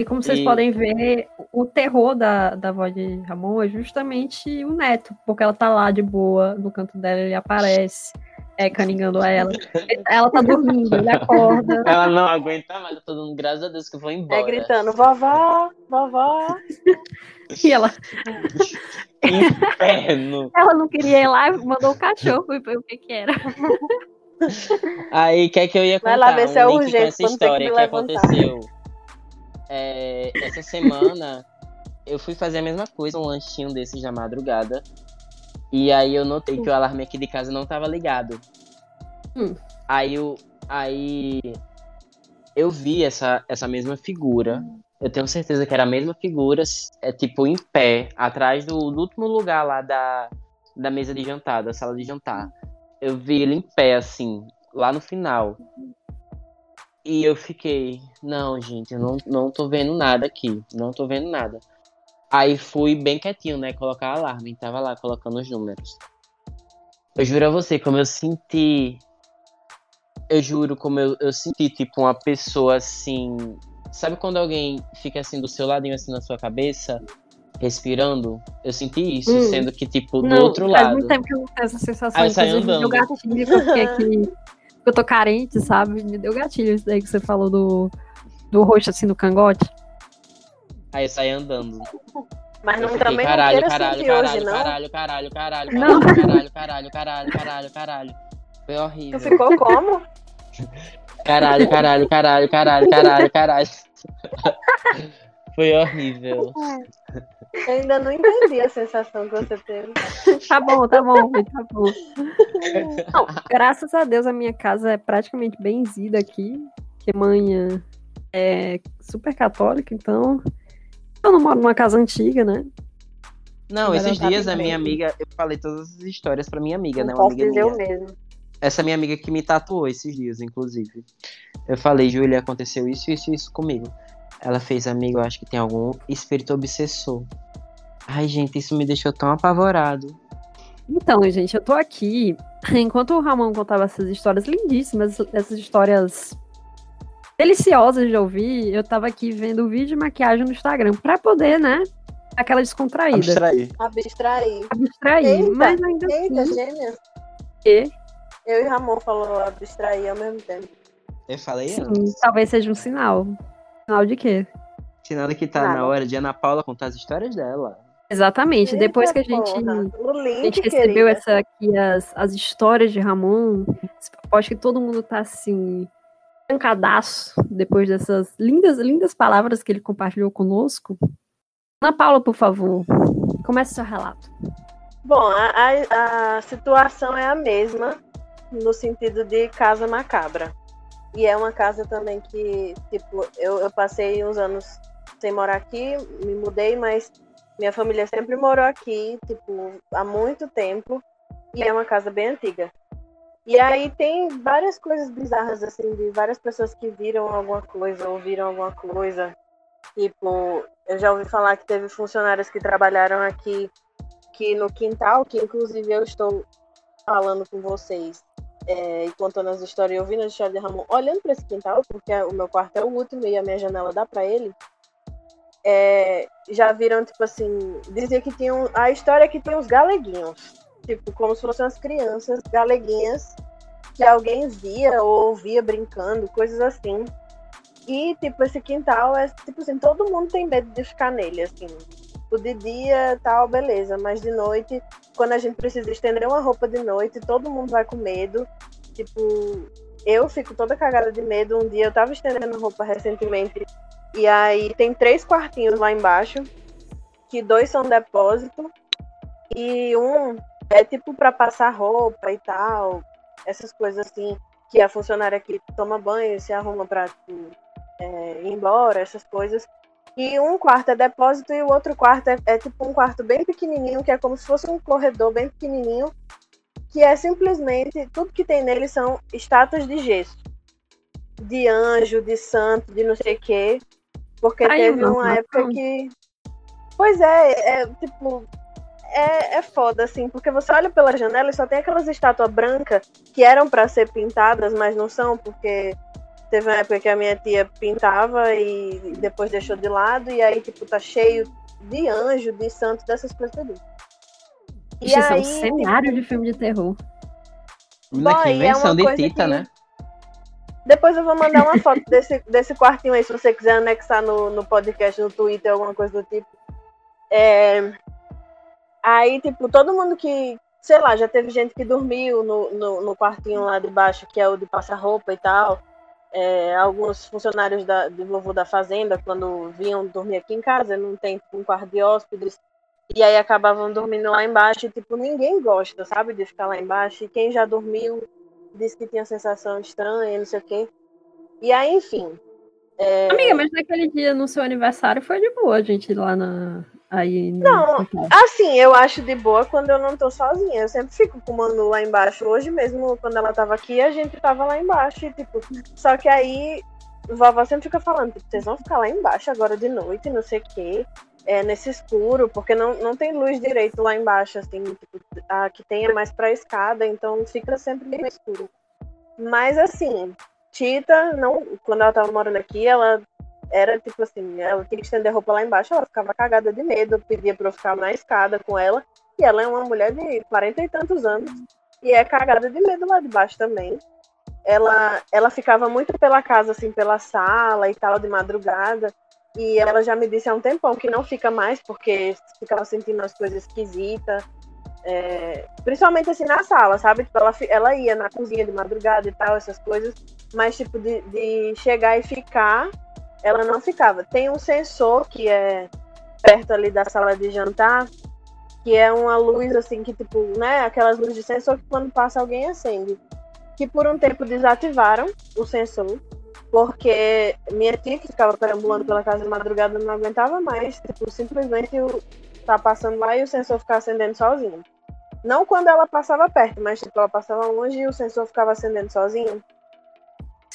Speaker 1: E como vocês
Speaker 3: E-
Speaker 1: podem ver, o terror da, da voz de Ramon é justamente o neto, porque ela tá lá de boa, no canto dela ele aparece, é, caningando ela. Ela tá dormindo, ele acorda.
Speaker 3: Ela não aguenta mais, eu tô dando graças a Deus que eu vou embora.
Speaker 2: É gritando, vovó, vovó.
Speaker 1: E ela,
Speaker 3: Inferno.
Speaker 1: ela não queria ir lá, mandou o cachorro e ver o que que era.
Speaker 3: Aí, quer que eu ia contar
Speaker 2: Vai lá ver
Speaker 3: um
Speaker 2: se é
Speaker 3: link com
Speaker 2: urgente
Speaker 3: essa
Speaker 2: que
Speaker 3: história que,
Speaker 2: levantar.
Speaker 3: aconteceu. É, essa semana, eu fui fazer a mesma coisa, um lanchinho desses da madrugada. E aí eu notei que o alarme aqui de casa não tava ligado.
Speaker 1: Hum.
Speaker 3: Aí o. Aí. eu vi essa, essa mesma figura. Eu tenho certeza que era a mesma figura, é tipo em pé, atrás do, do último lugar lá da, da mesa de jantar, da sala de jantar. Eu vi ele em pé, assim, lá no final. E eu fiquei, não, gente, eu não, não tô vendo nada aqui. Não tô vendo nada. Aí fui bem quietinho, né? Colocar alarme. Tava lá colocando os números. Eu juro a você, como eu senti. Eu juro como eu, eu senti, tipo, uma pessoa assim. Sabe quando alguém fica assim do seu ladinho, assim na sua cabeça? respirando, eu senti isso, hum. sendo que, tipo, do
Speaker 1: não,
Speaker 3: outro
Speaker 1: faz
Speaker 3: lado.
Speaker 1: muito tempo que eu não tenho essa sensação.
Speaker 3: Aí
Speaker 1: Inclusive,
Speaker 3: andando.
Speaker 1: deu gatilho, porque aqui [laughs] eu tô carente, sabe? Me deu gatilho isso daí que você falou do, do rosto assim no cangote.
Speaker 3: Aí eu saí andando.
Speaker 2: Mas não, também não
Speaker 3: caralho,
Speaker 2: queira
Speaker 3: caralho, caralho,
Speaker 2: não.
Speaker 3: caralho, caralho, caralho,
Speaker 1: Não.
Speaker 3: caralho, caralho, caralho, caralho, caralho, caralho, caralho. Foi horrível.
Speaker 2: Tu ficou como? [laughs]
Speaker 3: Caralho, caralho, caralho, caralho, caralho, caralho. [laughs] Foi horrível.
Speaker 2: Eu ainda não entendi a sensação que você teve.
Speaker 1: Tá bom, tá bom, tá bom. Não, graças a Deus a minha casa é praticamente benzida aqui, que mãe é super católica, então eu não moro numa casa antiga, né?
Speaker 3: Não, esses
Speaker 1: dar
Speaker 3: dias a minha amiga, eu falei todas as histórias pra minha amiga, né?
Speaker 2: Não
Speaker 3: Uma
Speaker 2: posso
Speaker 3: amiga
Speaker 2: dizer
Speaker 3: minha.
Speaker 2: o mesmo.
Speaker 3: Essa minha amiga que me tatuou esses dias, inclusive. Eu falei, Júlia, aconteceu isso, isso, isso comigo. Ela fez, amigo, eu acho que tem algum espírito obsessor. Ai, gente, isso me deixou tão apavorado.
Speaker 1: Então, gente, eu tô aqui. [laughs] Enquanto o Ramon contava essas histórias lindíssimas, essas histórias deliciosas de ouvir, eu tava aqui vendo o vídeo de maquiagem no Instagram pra poder, né? Aquela descontraída.
Speaker 3: Abstrair.
Speaker 2: Abstrair.
Speaker 1: Abstrair.
Speaker 2: Eita,
Speaker 1: mas ainda
Speaker 2: Eita,
Speaker 1: assim,
Speaker 2: gêmea.
Speaker 1: que,
Speaker 2: Eu e Ramon falou abstrair ao mesmo tempo.
Speaker 3: Eu falei
Speaker 1: sim,
Speaker 3: antes.
Speaker 1: talvez seja um sinal. Sinal de quê?
Speaker 3: Sinal de que tá
Speaker 2: Nada.
Speaker 3: na hora de Ana Paula contar as histórias dela.
Speaker 1: Exatamente. Depois que a
Speaker 2: Eita,
Speaker 1: gente.
Speaker 2: O
Speaker 1: a
Speaker 2: link,
Speaker 1: gente recebeu
Speaker 2: querida.
Speaker 1: essa aqui, as, as histórias de Ramon, acho que todo mundo tá assim, trancadaço depois dessas lindas, lindas palavras que ele compartilhou conosco. Ana Paula, por favor, comece seu relato.
Speaker 2: Bom, a, a, a situação é a mesma no sentido de casa macabra. E é uma casa também que, tipo, eu, eu passei uns anos sem morar aqui, me mudei, mas minha família sempre morou aqui, tipo, há muito tempo. E é uma casa bem antiga. E aí tem várias coisas bizarras, assim, de várias pessoas que viram alguma coisa, ouviram alguma coisa. Tipo, eu já ouvi falar que teve funcionários que trabalharam aqui que no quintal, que inclusive eu estou falando com vocês é, e contando as histórias e ouvindo as histórias de Ramon, olhando para esse quintal, porque o meu quarto é o último e a minha janela dá para ele. é, já viram, tipo assim, dizia que tinham. A história é que tem uns galeguinhos. Tipo, como se fossem as crianças galeguinhas que alguém via ou ouvia brincando, coisas assim. E, tipo, esse quintal é, tipo assim, todo mundo tem medo de ficar nele, assim. O de dia, tal, beleza, mas de noite, quando a gente precisa estender uma roupa de noite, todo mundo vai com medo. Tipo, eu fico toda cagada de medo. Um dia eu tava estendendo roupa recentemente, e aí tem três quartinhos lá embaixo, que dois são depósito, e um é tipo para passar roupa e tal, essas coisas assim, que a funcionária aqui toma banho, se arruma pra tipo, é, ir embora, essas coisas. E um quarto é depósito e o outro quarto é, é tipo um quarto bem pequenininho, que é como se fosse um corredor bem pequenininho, que é simplesmente tudo que tem nele são estátuas de gesso, de anjo, de santo, de não sei o quê, porque
Speaker 1: Ai,
Speaker 2: teve uma época que, pois é, é tipo é, é foda, assim, porque você olha pela janela e só tem aquelas estátuas brancas que eram para ser pintadas, mas não são, porque teve uma época que a minha tia pintava e depois deixou de lado, e aí, tipo, tá cheio de anjo, de santo, dessas coisas tudo. E
Speaker 1: isso é um
Speaker 2: aí,
Speaker 1: cenário de filme de terror.
Speaker 3: Menina, que
Speaker 2: Boy, é
Speaker 3: invenção
Speaker 2: uma
Speaker 3: de Tita,
Speaker 2: que-
Speaker 3: né?
Speaker 2: Depois eu vou mandar uma foto [laughs] desse, desse quartinho aí, se você quiser anexar no, no podcast, no Twitter, alguma coisa do tipo. É, Aí, tipo, todo mundo que, sei lá, já teve gente que dormiu no, no, no quartinho lá de baixo, que é o de passar roupa e tal. É, alguns funcionários da, do vovô da fazenda, quando vinham dormir aqui em casa, não tem tipo, um quarto de hóspedes. E aí acabavam dormindo lá embaixo, e tipo, ninguém gosta, sabe, de ficar lá embaixo. E quem já dormiu disse que tinha sensação estranha, não sei o quê. E aí, enfim, É,
Speaker 1: Amiga, mas naquele dia, no seu aniversário, foi de boa a gente ir lá na. Aí
Speaker 2: Não,
Speaker 1: quarto.
Speaker 2: Assim, eu acho de boa quando eu não tô sozinha. Eu sempre fico com o Manu lá embaixo. Hoje mesmo, quando ela tava aqui, a gente tava lá embaixo. E, tipo, só que aí, vovó sempre fica falando, tipo, vocês vão ficar lá embaixo agora de noite, não sei o quê. É, nesse escuro, porque não, não tem luz direito lá embaixo, assim, tipo, a que tem é mais pra escada, então fica sempre meio escuro. Mas assim, Tita, não, quando ela tava morando aqui, ela era tipo assim, ela tinha que estender roupa lá embaixo, ela ficava cagada de medo, pedia pra eu ficar na escada com ela. E ela é uma mulher de 40 e tantos anos e é cagada de medo lá de baixo também. Ela, ela ficava muito pela casa, assim, pela sala e tal, de madrugada. E ela já me disse há um tempão que não fica mais, porque ficava sentindo as coisas esquisitas. É, principalmente assim na sala, sabe? Tipo, ela, ela ia na cozinha de madrugada e tal, essas coisas. Mas, tipo, de, de chegar e ficar, ela não ficava. Tem um sensor que é perto ali da sala de jantar, que é uma luz assim que, tipo, né? Aquelas luzes de sensor que quando passa alguém acende. Que por um tempo desativaram o sensor, porque minha tia que ficava perambulando pela casa de madrugada não aguentava mais, tipo, simplesmente o- tá passando lá e o sensor ficar acendendo sozinho. Não quando ela passava perto, mas tipo, ela passava longe e o sensor ficava acendendo sozinho.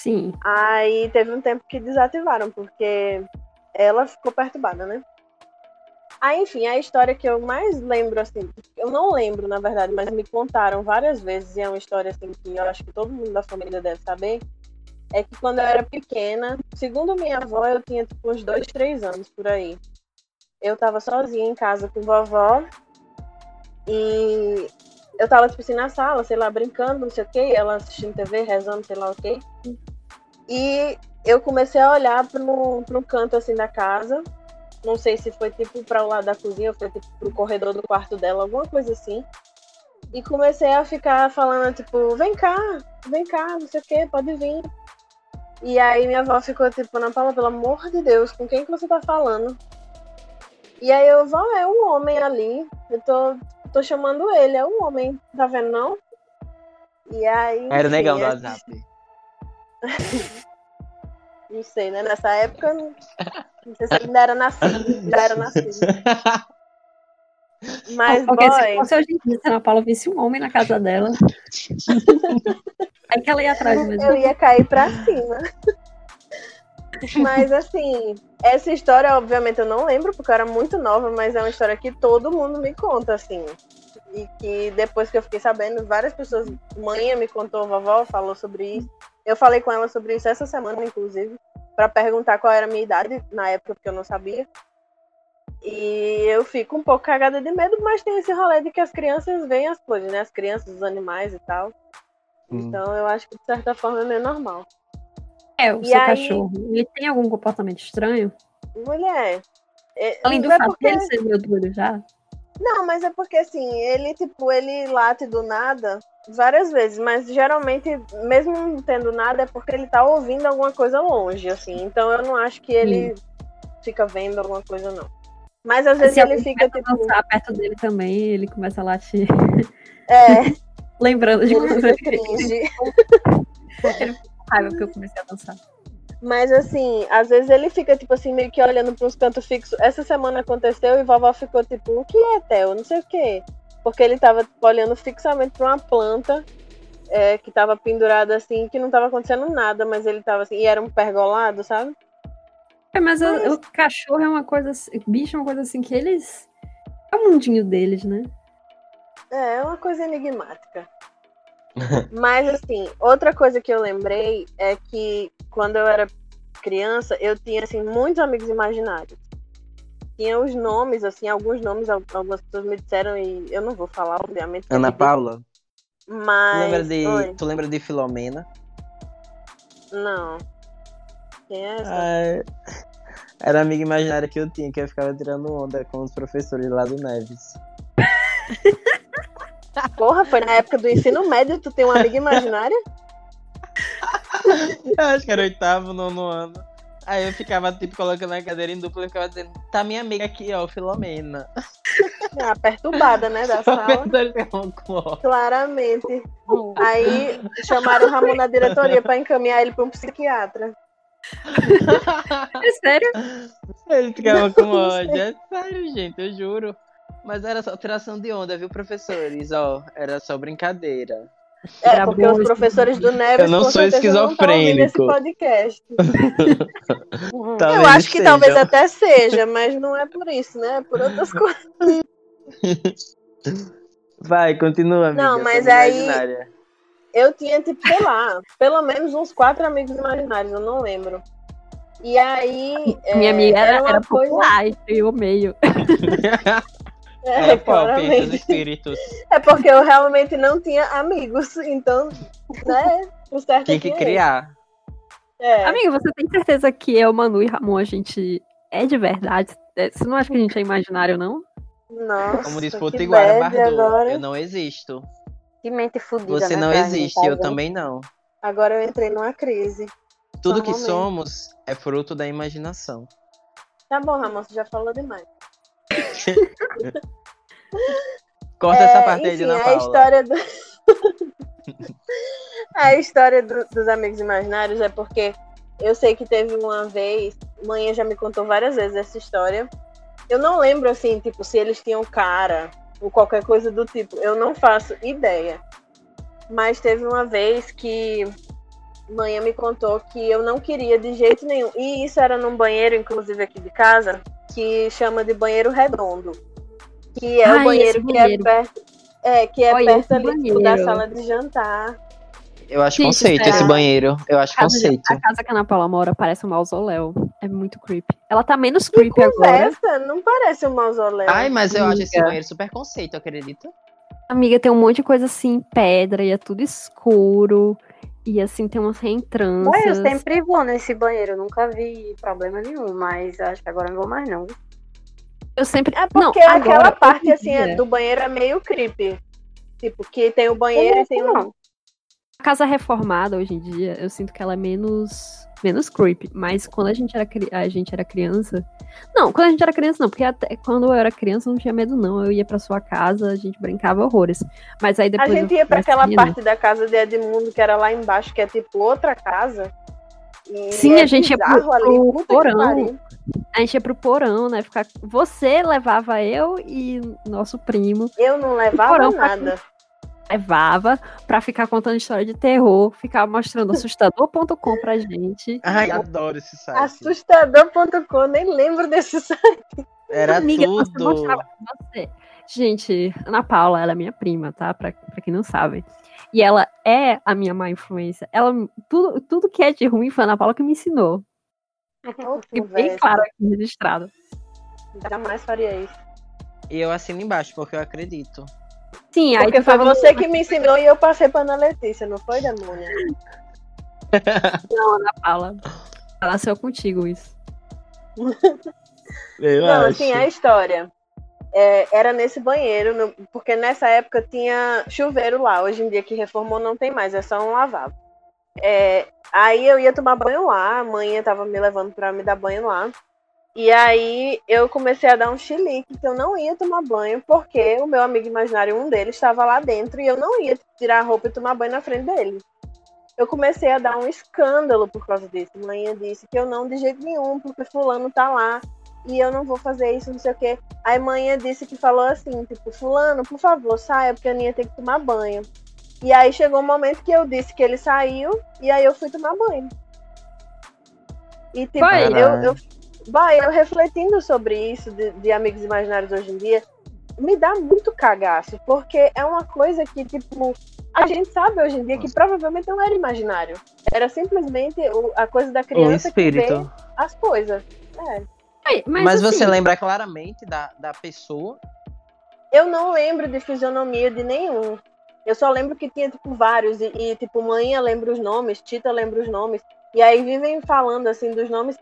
Speaker 1: Sim.
Speaker 2: Aí teve um tempo que desativaram, porque ela ficou perturbada, né? Aí, enfim, a história que eu mais lembro, assim, eu não lembro, na verdade, mas me contaram várias vezes, e é uma história, assim, que eu acho que todo mundo da família deve saber, é que quando eu era pequena, segundo minha avó, eu tinha, tipo, uns dois, três anos, por aí. Eu tava sozinha em casa com vovó, e eu tava, tipo assim, na sala, sei lá, brincando, não sei o quê, ela assistindo TV, rezando, sei lá o quê. E eu comecei a olhar para um canto assim da casa. Não sei se foi tipo para o lado da cozinha ou foi tipo pro corredor do quarto dela, alguma coisa assim. E comecei a ficar falando, tipo, vem cá, vem cá, não sei o que, pode vir. E aí minha avó ficou tipo, Ana Paula, pelo amor de Deus, com quem que você tá falando? E aí eu, vó, é um homem ali, eu tô, tô chamando ele, é um homem, tá vendo não? E aí.
Speaker 3: Era o negão do WhatsApp. [laughs]
Speaker 2: Não sei, né? Nessa época, não não sei se ainda era nascido. Ainda era nascido. [laughs] Mas,
Speaker 1: Porque se
Speaker 2: boy,
Speaker 1: fosse hoje em dia, se a Ana Paula visse um homem na casa dela. aí [laughs] que ela ia atrás mesmo.
Speaker 2: eu ia cair pra cima. Mas, assim, essa história, obviamente, eu não lembro, porque eu era muito nova, mas é uma história que todo mundo me conta, assim. E que depois que eu fiquei sabendo, várias pessoas, mãe me contou, vovó falou sobre isso. Eu falei com ela sobre isso essa semana, inclusive, para perguntar qual era a minha idade na época, porque eu não sabia. E eu fico um pouco cagada de medo, mas tem esse rolê de que as crianças veem as coisas, né? As crianças, os animais e tal.
Speaker 3: Hum.
Speaker 2: Então eu acho que de certa forma é meio normal.
Speaker 1: É, o
Speaker 2: E
Speaker 1: seu
Speaker 2: aí-
Speaker 1: cachorro. Ele tem algum comportamento estranho?
Speaker 2: Mulher. é-
Speaker 1: Além do
Speaker 2: não é
Speaker 1: fato
Speaker 2: porque-
Speaker 1: dele ser meu doido já.
Speaker 2: Não, mas é porque assim, ele, tipo, ele late do nada várias vezes, mas geralmente, mesmo não tendo nada, é porque ele tá ouvindo alguma coisa longe, assim. Então eu não acho que ele fica vendo alguma coisa, não. Mas às vezes
Speaker 1: Se
Speaker 2: ele fica, tipo.
Speaker 1: dançar perto dele também, ele começa a latir.
Speaker 2: É, [laughs]
Speaker 1: Lembrando de
Speaker 2: ele
Speaker 1: quando eu
Speaker 2: cringe.
Speaker 1: ele ficou raiva porque eu comecei a dançar.
Speaker 2: Mas assim, às vezes ele fica, tipo assim, meio que olhando pros cantos fixos. Essa semana aconteceu e vovó ficou, tipo, o que é, Theo? Não sei o quê. Porque ele tava tipo, olhando fixamente pra uma planta é, que tava pendurada assim, que não tava acontecendo nada, mas ele tava assim, e era um pergolado, sabe?
Speaker 1: É, mas o-
Speaker 2: Mas-
Speaker 1: o cachorro é uma coisa assim, bicho é uma coisa assim que eles. É o mundinho deles, né?
Speaker 2: É, é uma coisa enigmática. [laughs] Mas assim, outra coisa que eu lembrei é que quando eu era criança, eu tinha assim muitos amigos imaginários. Tinha os nomes, assim, alguns nomes, al- algumas pessoas me disseram e eu não vou falar, obviamente.
Speaker 3: Ana
Speaker 2: é
Speaker 3: Paula, tu
Speaker 2: Mas.
Speaker 3: lembra, de,
Speaker 2: Oi,
Speaker 3: tu lembra de Filomena?
Speaker 2: não. Quem é essa?
Speaker 3: Ah, era a amiga imaginária que eu tinha, que eu ficava tirando onda com os professores lá do Neves.
Speaker 2: Porra, foi na época do ensino médio, tu tem uma amiga imaginária? [laughs]
Speaker 3: Eu acho que era oitavo, nono ano. Aí eu ficava, tipo, colocando a cadeira em dupla e ficava dizendo, tá minha amiga aqui, ó, Filomena.
Speaker 2: É, a perturbada, né, da [laughs] sala.
Speaker 3: Professores ficavam com ó.
Speaker 2: Claramente. Aí chamaram o Ramon na diretoria pra encaminhar ele pra um psiquiatra. [laughs]
Speaker 1: É sério?
Speaker 3: Ele ficava com ódio. É sério, gente, eu juro. Mas era só tiração de onda, viu, professores? Ó, era só brincadeira.
Speaker 2: É,
Speaker 1: Era
Speaker 2: porque
Speaker 1: bom
Speaker 2: os professores do Neves
Speaker 3: Eu não sou
Speaker 2: não
Speaker 3: esquizofrênico.
Speaker 2: podcast. [laughs] Eu acho que
Speaker 3: seja.
Speaker 2: talvez até seja, mas não é por isso, né? É por outras [laughs] coisas.
Speaker 3: Vai, continua, amiga.
Speaker 2: Não, mas aí-
Speaker 3: imaginária.
Speaker 2: Eu tinha, tipo, sei lá, pelo menos uns quatro amigos imaginários, eu não lembro. E aí.
Speaker 1: Minha
Speaker 2: é,
Speaker 1: amiga era, era
Speaker 2: coisa.
Speaker 1: popular, o meio. [laughs]
Speaker 2: É,
Speaker 3: os
Speaker 2: claramente.
Speaker 3: espíritos.
Speaker 2: É porque eu realmente não tinha amigos, então, né? O certo é
Speaker 3: que
Speaker 2: é
Speaker 3: criar.
Speaker 2: É.
Speaker 1: Amiga, você tem certeza que eu, Manu e Ramon, a gente é de verdade? É, Você não acha que a gente é imaginário, não?
Speaker 2: Nossa,
Speaker 3: Como diz
Speaker 2: que
Speaker 3: Potiguara Bardot,
Speaker 2: agora.
Speaker 3: eu não existo.
Speaker 4: Que mente fudida,
Speaker 3: Você
Speaker 4: né,
Speaker 3: não
Speaker 4: pra
Speaker 3: existe,
Speaker 4: gente,
Speaker 3: eu
Speaker 4: tá
Speaker 3: também não.
Speaker 2: Agora eu entrei numa crise.
Speaker 3: Tudo que
Speaker 2: Normalmente.
Speaker 3: somos é fruto da imaginação.
Speaker 2: Tá bom, Ramon, você já falou demais.
Speaker 3: Corta
Speaker 2: É,
Speaker 3: essa parte aí de
Speaker 2: enfim,
Speaker 3: Ana
Speaker 2: a
Speaker 3: Paula.
Speaker 2: história do... [laughs] a história do- dos amigos imaginários é porque eu sei que teve uma vez, mãe já me contou várias vezes essa história. Eu não lembro assim, tipo, se eles tinham cara ou qualquer coisa do tipo. Eu não faço ideia. Mas teve uma vez que mãe me contou que eu não queria de jeito nenhum. E isso era num banheiro, inclusive aqui de casa, que chama de banheiro redondo. Que é
Speaker 1: Ai,
Speaker 2: o banheiro
Speaker 1: esse
Speaker 2: que
Speaker 1: banheiro.
Speaker 2: é perto. É, que é
Speaker 1: Olha,
Speaker 2: perto ali tipo, da
Speaker 1: banheiro.
Speaker 2: sala de jantar.
Speaker 3: Eu acho
Speaker 1: Gente,
Speaker 3: conceito
Speaker 1: espera.
Speaker 3: esse banheiro. Eu acho
Speaker 1: A de-
Speaker 3: conceito.
Speaker 1: a casa que a Ana Paula mora parece um mausoléu. É muito creepy. Ela tá menos creepy agora.
Speaker 2: Conversa, não parece um mausoléu.
Speaker 3: Ai, mas eu acho esse
Speaker 1: Amiga.
Speaker 3: banheiro super conceito, acredita?
Speaker 1: Amiga, tem um monte de coisa assim, pedra, e é tudo escuro. E assim, tem umas
Speaker 4: Ué, eu
Speaker 1: reentrâncias.
Speaker 4: sempre vou nesse banheiro, nunca vi problema nenhum, mas acho que agora não vou mais não.
Speaker 1: Eu sempre.
Speaker 2: É porque
Speaker 1: não,
Speaker 2: aquela parte assim
Speaker 1: dia,
Speaker 2: do banheiro é meio creepy. Tipo, que tem o banheiro e tem um.
Speaker 4: Não.
Speaker 1: A casa reformada hoje em dia, eu sinto que ela é menos. Menos creepy. Mas quando a gente era, a gente era criança. Não, quando a gente era criança, não, porque até quando eu era criança eu não tinha medo, não. Eu ia pra sua casa, a gente brincava horrores. Mas aí
Speaker 2: A
Speaker 1: depois.
Speaker 2: gente
Speaker 1: eu
Speaker 2: ia pra aquela parte da casa de Edmundo, que era lá embaixo, que é tipo outra casa. E
Speaker 1: Sim,
Speaker 2: é
Speaker 1: a gente ia pro- pro porão. A gente ia pro porão, né? Ficar... Você levava eu e nosso primo.
Speaker 2: Eu não levava
Speaker 1: porão pra
Speaker 2: nada.
Speaker 1: Levava pra ficar contando história de terror, ficava mostrando assustador.com pra gente.
Speaker 3: Ai, adoro esse site.
Speaker 2: Assustador.com, nem lembro desse site.
Speaker 3: Era
Speaker 1: Amiga, você
Speaker 3: tudo.
Speaker 1: mostrava você. Gente, Ana Paula, ela é minha prima, tá? Pra, pra quem não sabe. E ela é a minha má influência. Ela, tudo, tudo que é de ruim foi a Ana Paula que me ensinou. E bem claro aqui registrado.
Speaker 2: Jamais faria isso.
Speaker 3: E eu assino embaixo, porque eu acredito.
Speaker 1: Sim, aí
Speaker 2: Porque foi você que me ensinou e eu passei pra Ana Letícia, não foi, demônio? [laughs]
Speaker 1: Não, Ana Paula. Ela nasceu contigo isso. [laughs]
Speaker 3: Eu
Speaker 2: Não,
Speaker 3: acho.
Speaker 2: assim, a história. é, era nesse banheiro, no- porque nessa época tinha chuveiro lá. Hoje em dia que reformou não tem mais, é só um lavabo. É, aí eu ia tomar banho lá, a mãe tava me levando pra me dar banho lá. E aí eu comecei a dar um chilique que eu não ia tomar banho, porque o meu amigo imaginário, um deles, estava lá dentro e eu não ia tirar a roupa e tomar banho na frente dele. Eu comecei a dar um escândalo por causa disso. Manhã disse que eu não de jeito nenhum, porque fulano tá lá e eu não vou fazer isso, não sei o quê. Aí manhã disse que falou assim, tipo, fulano, por favor, saia, porque a Aninha tem que tomar banho. E aí chegou um momento que eu disse que ele saiu e aí eu fui tomar banho. E tipo,
Speaker 1: Vai.
Speaker 2: eu, eu, vai, eu refletindo sobre isso de, de amigos imaginários hoje em dia, me dá muito cagaço, porque é uma coisa que, tipo, a gente sabe hoje em dia que provavelmente não era imaginário. Era simplesmente o- a coisa da
Speaker 3: Um
Speaker 2: criança que vê as coisas. É.
Speaker 1: Ai, Mas,
Speaker 3: Mas,
Speaker 1: assim,
Speaker 3: você lembra claramente da, da pessoa?
Speaker 2: Eu não lembro de fisionomia de nenhum. Eu só lembro que tinha, tipo, vários. E, e, tipo, Manha lembra os nomes, Tita lembra os nomes. E aí vivem falando, assim, dos nomes.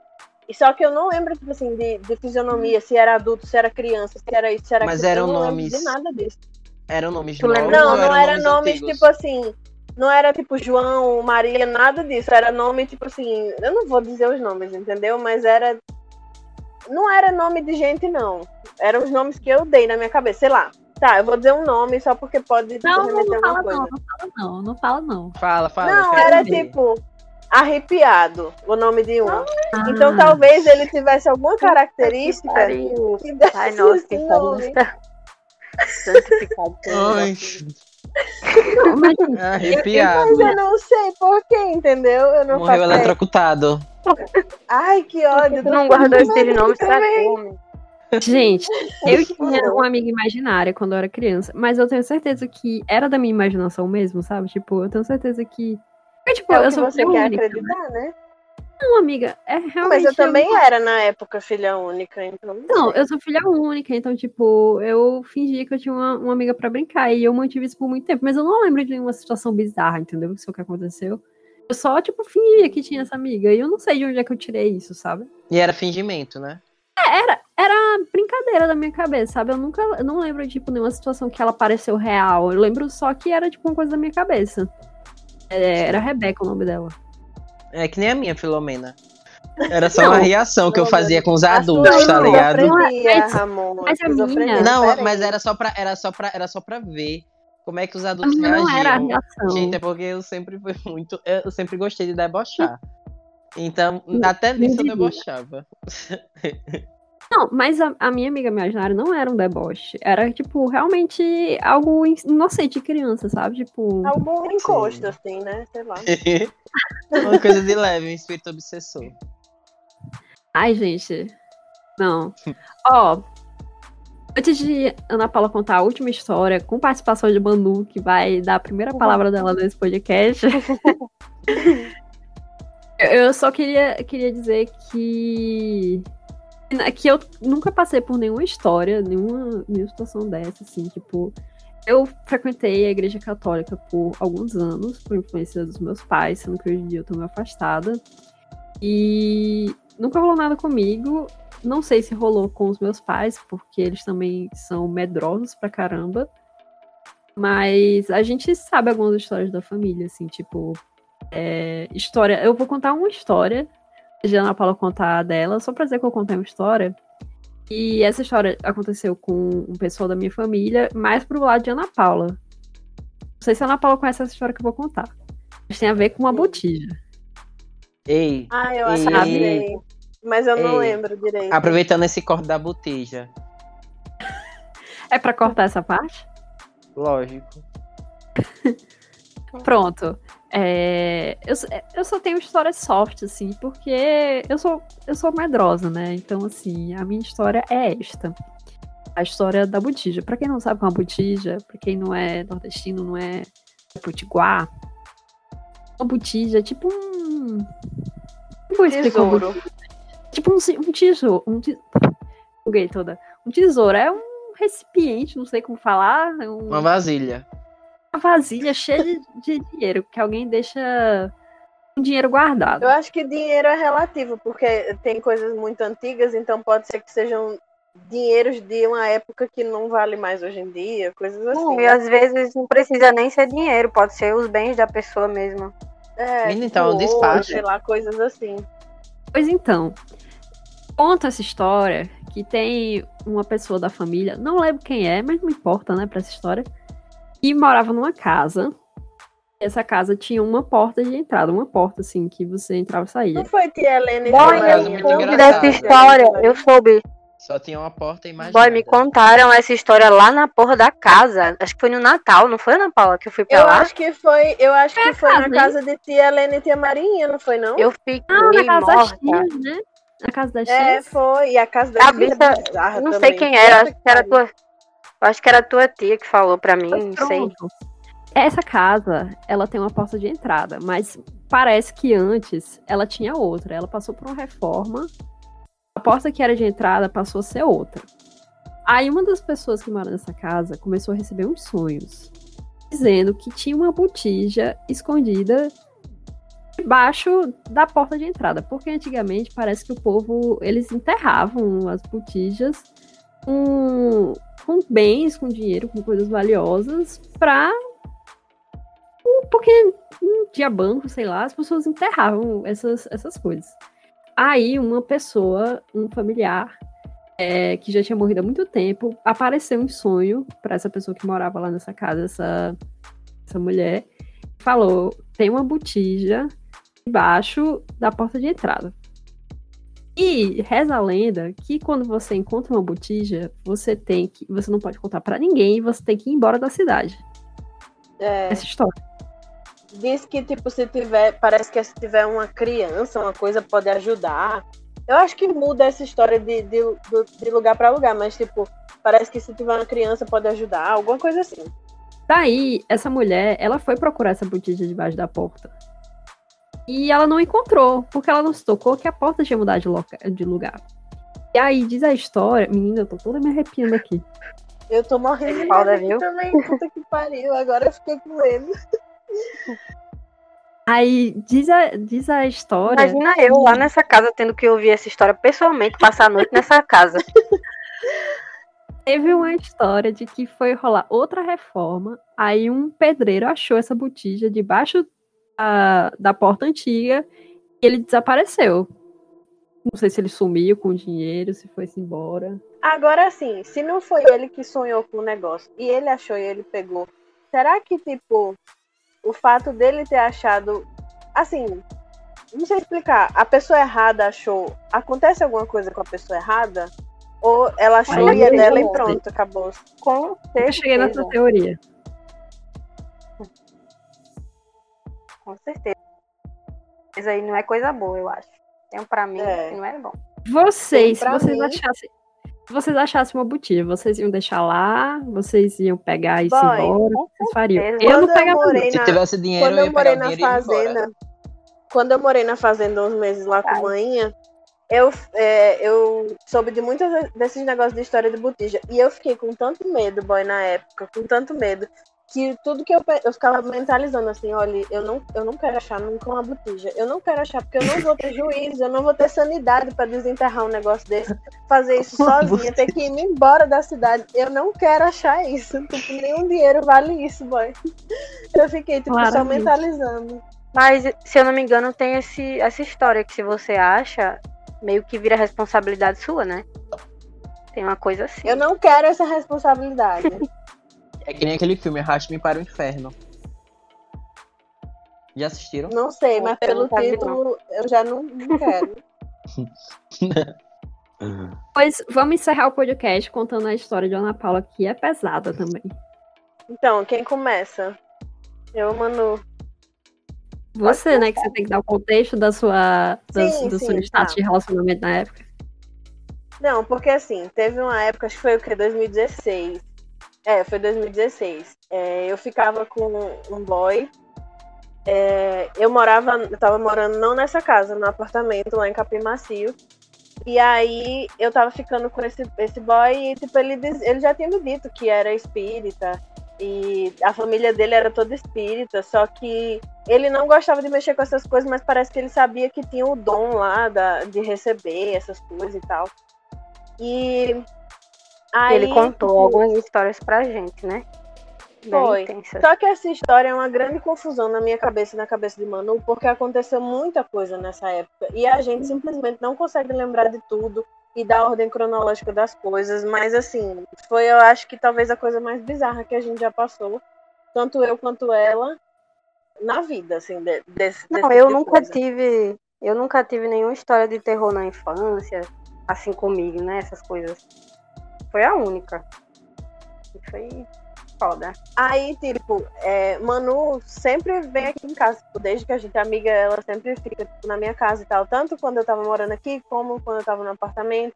Speaker 2: E só que eu não lembro, tipo assim, de, de fisionomia, se era adulto, se era criança, se era isso, se era
Speaker 3: Mas
Speaker 2: aquilo.
Speaker 3: eram
Speaker 2: não
Speaker 3: nomes
Speaker 2: de nada disso.
Speaker 3: Eram nomes
Speaker 4: Tu
Speaker 3: novos
Speaker 2: Não, não
Speaker 3: eram
Speaker 2: era
Speaker 3: nomes,
Speaker 2: nomes, tipo assim. Não era tipo João, Maria, nada disso. Era nome, tipo assim. Eu não vou dizer os nomes, entendeu? Mas era. Não era nome de gente, não. Eram os nomes que eu dei na minha cabeça. Sei lá. Tá, eu vou dizer um nome só porque pode
Speaker 1: Não, não, não
Speaker 2: alguma
Speaker 1: fala
Speaker 2: coisa.
Speaker 1: não, não fala não, não fala não.
Speaker 3: Fala, fala.
Speaker 2: Não, era
Speaker 3: saber.
Speaker 2: tipo. Arrepiado, o nome de um.
Speaker 1: Ah.
Speaker 2: Então talvez ele tivesse alguma característica que desse
Speaker 4: Ai, nossa, que
Speaker 2: esse nome.
Speaker 4: Santificado
Speaker 3: Ai,
Speaker 1: gente,
Speaker 3: arrepiado.
Speaker 2: Mas eu não sei por quê, entendeu? Eu não
Speaker 3: Morreu
Speaker 2: faço
Speaker 3: eletrocutado.
Speaker 2: Ai, que ódio.
Speaker 4: Tu não guardou esses nomes pra como?
Speaker 1: Gente, eu tinha uma amiga imaginária quando eu era criança, mas eu tenho certeza que era da minha imaginação mesmo, sabe? Tipo, eu tenho certeza que. Eu, tipo,
Speaker 2: É
Speaker 1: eu
Speaker 2: que
Speaker 1: sou
Speaker 2: você quer
Speaker 1: única.
Speaker 2: acreditar, né?
Speaker 1: Não, amiga, é realmente.
Speaker 2: Mas eu também era na época filha única, então.
Speaker 1: Não, eu sou filha única, então, tipo, eu fingia que eu tinha uma, uma amiga pra brincar e eu mantive isso por muito tempo, mas eu não lembro de nenhuma situação bizarra, entendeu? Isso é o que aconteceu. Eu só, tipo, fingia que tinha essa amiga e eu não sei de onde é que eu tirei isso, sabe?
Speaker 3: E era fingimento, né?
Speaker 1: Era brincadeira da minha cabeça, sabe? Eu nunca, eu não lembro, tipo, nenhuma situação que ela pareceu real. Eu lembro só que era, tipo, uma coisa da minha cabeça. É, era Rebeca o nome dela.
Speaker 3: É que nem a minha, Filomena. Era só
Speaker 1: Não.
Speaker 3: uma reação que eu fazia com os adultos,
Speaker 2: sua
Speaker 3: tá ligado?
Speaker 2: esquizofrenia,
Speaker 1: Mas-
Speaker 2: Ramon,
Speaker 1: mas a minha-
Speaker 3: Não, mas era só pra, era só pra, era só pra, ver como é que os adultos
Speaker 1: não era a
Speaker 3: reagiam.
Speaker 1: reação.
Speaker 3: Gente, é porque eu sempre fui muito. Eu sempre gostei de debochar. Então, até nisso eu debochava. [laughs]
Speaker 1: Não, mas a, a minha amiga imaginária não era um deboche. Era, tipo, realmente algo in- inocente de criança, sabe? Tipo.
Speaker 2: Algum encosto, assim, né? Sei lá. [laughs]
Speaker 3: Uma [laughs] coisa de leve, um espírito obsessor.
Speaker 1: Ai, gente. Não. Ó. Antes de Ana Paula contar a última história, com participação de Manu, que vai dar a primeira palavra dela nesse podcast. [laughs] eu só queria, queria dizer que. Que eu nunca passei por nenhuma história, nenhuma, nenhuma situação dessa, assim, tipo. Eu frequentei a igreja católica por alguns anos, por influência dos meus pais, sendo que hoje em dia eu tô meio afastada. E nunca rolou nada comigo. Não sei se rolou com os meus pais, porque eles também são medrosos pra caramba. Mas a gente sabe algumas histórias da família, assim, tipo. é, história. Eu vou contar uma história. De Ana Paula contar a dela, só pra dizer que eu contei uma história. E essa história aconteceu com um pessoal da minha família, mais pro lado de Ana Paula. Não sei se a Ana Paula conhece essa história que eu vou contar. Mas tem a ver com uma botija.
Speaker 3: Ei,
Speaker 2: Ah, eu acho que. Mas eu não
Speaker 3: Ei.
Speaker 2: lembro direito.
Speaker 3: aproveitando esse corte da botija.
Speaker 1: É pra cortar essa parte?
Speaker 3: Lógico. [laughs]
Speaker 1: Pronto. É, eu, eu só tenho história soft, assim, porque eu sou, eu sou medrosa, né? Então, assim, a minha história é esta. A história da botija. Pra quem não sabe o que é uma botija, pra quem não é nordestino, não é potiguar, uma botija é tipo um... Como uma
Speaker 2: Tesouro.
Speaker 1: Tipo um, um tesouro. Um te... Buguei toda. Um tesouro é um recipiente, não sei como falar. é um-
Speaker 3: Uma vasilha.
Speaker 1: Uma vasilha cheia de, de dinheiro, que alguém deixa um dinheiro guardado.
Speaker 2: Eu acho que dinheiro é relativo, porque tem coisas muito antigas, então pode ser que sejam dinheiros de uma época que não vale mais hoje em dia, coisas assim.
Speaker 4: Não, e às vezes não precisa nem ser dinheiro, pode ser os bens da pessoa mesmo.
Speaker 2: É,
Speaker 3: Menina, então,
Speaker 2: ouro,
Speaker 3: despacho.
Speaker 2: Sei lá, coisas assim.
Speaker 1: Pois então, conta essa história que tem uma pessoa da família, não lembro quem é, mas não importa, né, pra essa história, que morava numa casa. Essa casa tinha uma porta de entrada, uma porta assim, que você entrava e saía.
Speaker 2: Não foi tia Helena e
Speaker 3: casa
Speaker 4: eu
Speaker 2: não?
Speaker 4: soube dessa história, eu soube.
Speaker 3: Só tinha uma porta imaginada.
Speaker 4: Boy, me contaram essa história lá na porra da casa. Acho que foi no Natal, não foi, Ana Paula, que eu fui pra
Speaker 2: Eu
Speaker 4: lá?
Speaker 2: acho que foi, eu acho que foi
Speaker 1: casa,
Speaker 2: na
Speaker 1: hein?
Speaker 2: casa de tia Helena e tia Marinha, não foi não?
Speaker 4: Eu fiquei
Speaker 1: Ah, na casa das
Speaker 4: morta.
Speaker 1: tias, né? Na casa das
Speaker 2: É,
Speaker 1: tias.
Speaker 2: foi. E a casa da
Speaker 4: A
Speaker 2: tia
Speaker 4: bicha-
Speaker 2: é bizarra
Speaker 4: Não sei
Speaker 2: também.
Speaker 4: quem era, acho que era tua. Eu Acho que era tua tia que falou pra mim, não sei.
Speaker 1: Essa casa, ela tem uma porta de entrada, mas parece que antes ela tinha outra. Ela passou por uma reforma. A porta que era de entrada passou a ser outra. Aí uma das pessoas que mora nessa casa começou a receber uns sonhos, dizendo que tinha uma botija escondida debaixo da porta de entrada, porque antigamente parece que o povo eles enterravam as botijas com, com bens, com dinheiro, com coisas valiosas pra porque não tinha banco, sei lá, as pessoas enterravam essas, essas coisas. Aí uma pessoa, um familiar, é, que já tinha morrido há muito tempo, apareceu em sonho para essa pessoa que morava lá nessa casa, essa, essa mulher, falou: tem uma botija debaixo da porta de entrada. E reza a lenda que quando você encontra uma botija, você tem que. Você não pode contar pra ninguém, você tem que ir embora da cidade.
Speaker 2: É,
Speaker 1: Essa história.
Speaker 2: diz que, tipo, se tiver. Parece que se tiver uma criança, uma coisa pode ajudar. Eu acho que muda essa história de, de, de lugar pra lugar, mas, tipo, parece que se tiver uma criança pode ajudar, alguma coisa assim.
Speaker 1: Daí, essa mulher, ela foi procurar essa botija debaixo da porta. E ela não encontrou, porque ela não se tocou que a porta tinha mudado de, loca- de lugar. E aí, diz a história. Menina, eu tô toda me arrepiando aqui.
Speaker 2: Eu tô morrendo de medo aqui
Speaker 4: viu?
Speaker 2: também, puta que pariu. Agora eu fiquei com medo.
Speaker 1: Aí, diz a, diz a história.
Speaker 4: Imagina eu lá nessa casa tendo que ouvir essa história pessoalmente, passar a noite nessa casa. [laughs]
Speaker 1: Teve uma história de que foi rolar outra reforma. Aí, um pedreiro achou essa botija debaixo da, da porta antiga e ele desapareceu. Não sei se ele sumiu com o dinheiro, se foi-se embora.
Speaker 2: Agora sim, se não foi ele que sonhou com o negócio e ele achou e ele pegou, será que, tipo, o fato dele ter achado. Assim, não sei explicar. A pessoa errada achou. Acontece alguma coisa com a pessoa errada? Ou ela achou e é dela e pronto, acabou.
Speaker 4: Com
Speaker 1: Eu cheguei nessa
Speaker 4: certeza.
Speaker 1: teoria.
Speaker 4: Com certeza. Mas aí não é coisa boa, eu acho. Então, pra mim,
Speaker 2: É.
Speaker 4: não é bom.
Speaker 1: Vocês, se vocês
Speaker 2: mim-
Speaker 1: achassem. Se vocês achassem uma botija, vocês iam deixar lá? Vocês iam pegar e
Speaker 2: Boy,
Speaker 1: embora? vocês fariam?
Speaker 4: certeza.
Speaker 1: Eu
Speaker 2: Quando
Speaker 1: não
Speaker 2: eu
Speaker 1: pegava.
Speaker 2: morei
Speaker 1: não.
Speaker 3: Se
Speaker 2: na-
Speaker 3: tivesse dinheiro,
Speaker 2: Quando
Speaker 3: eu
Speaker 2: eu
Speaker 3: ia
Speaker 2: morei na fazenda, quando eu morei na fazenda uns meses lá com a manhinha, eu, é, eu soube de muitos desses negócios de história de botija. E eu fiquei com tanto medo, boy, na época, com tanto medo, que tudo que eu, eu ficava mentalizando assim, olha, eu não, eu não quero achar nunca uma botija. Eu não quero achar, porque eu não vou ter juízo, eu não vou ter sanidade pra desenterrar um negócio desse, fazer isso sozinha, ter que ir embora da cidade. Eu não quero achar isso. [laughs] Tipo, nenhum dinheiro vale isso, boy. Eu fiquei, tipo, só
Speaker 1: Claramente.
Speaker 2: mentalizando.
Speaker 4: Mas, se eu não me engano, tem esse, essa história que se você acha, meio que vira responsabilidade sua, né? Tem uma coisa assim.
Speaker 2: Eu não quero essa responsabilidade. [laughs]
Speaker 3: É que nem aquele filme Arraste-me para o Inferno. Já assistiram?
Speaker 2: Não sei, mas
Speaker 4: Eu
Speaker 2: pelo título eu já não, não quero. [laughs]
Speaker 1: Pois vamos encerrar o podcast contando a história de Ana Paula, que é pesada também.
Speaker 2: Então, quem começa? Eu, Manu.
Speaker 1: Você, né, que você tem que dar o contexto da sua, da,
Speaker 2: Sim,
Speaker 1: do
Speaker 2: sim,
Speaker 1: seu status
Speaker 2: tá.
Speaker 1: de relacionamento na época.
Speaker 2: Não, porque assim, teve uma época, acho que foi o que? 2016. É, foi 2016. É, eu ficava com um boy. É, eu morava, eu tava morando não nessa casa, no apartamento lá em Capim Macio. E aí eu tava ficando com esse, esse boy e tipo, ele, ele já tinha me dito que era espírita. E a família dele era toda espírita, só que ele não gostava de mexer com essas coisas, mas parece que ele sabia que tinha o dom lá da, de receber essas coisas e tal. E aí,
Speaker 4: Ele contou
Speaker 2: tipo,
Speaker 4: algumas histórias pra gente, né? Bem
Speaker 2: Foi.
Speaker 4: intensas.
Speaker 2: Só que essa história é uma grande confusão na minha cabeça e na cabeça de Manu, porque aconteceu muita coisa nessa época. E a gente simplesmente não consegue lembrar de tudo e da ordem cronológica das coisas. Mas assim, foi eu acho que talvez a coisa mais bizarra que a gente já passou, tanto eu quanto ela, na vida, assim, de, desse,
Speaker 4: Não,
Speaker 2: desse
Speaker 4: eu
Speaker 2: tipo
Speaker 4: nunca
Speaker 2: coisa.
Speaker 4: tive. Eu nunca tive nenhuma história de terror na infância, assim comigo, né? Essas coisas. Foi a única. E foi foda.
Speaker 2: Aí, tipo, é, Manu sempre vem aqui em casa, tipo, desde que a gente é amiga, ela sempre fica tipo, na minha casa e tal, tanto quando eu tava morando aqui, como quando eu tava no apartamento.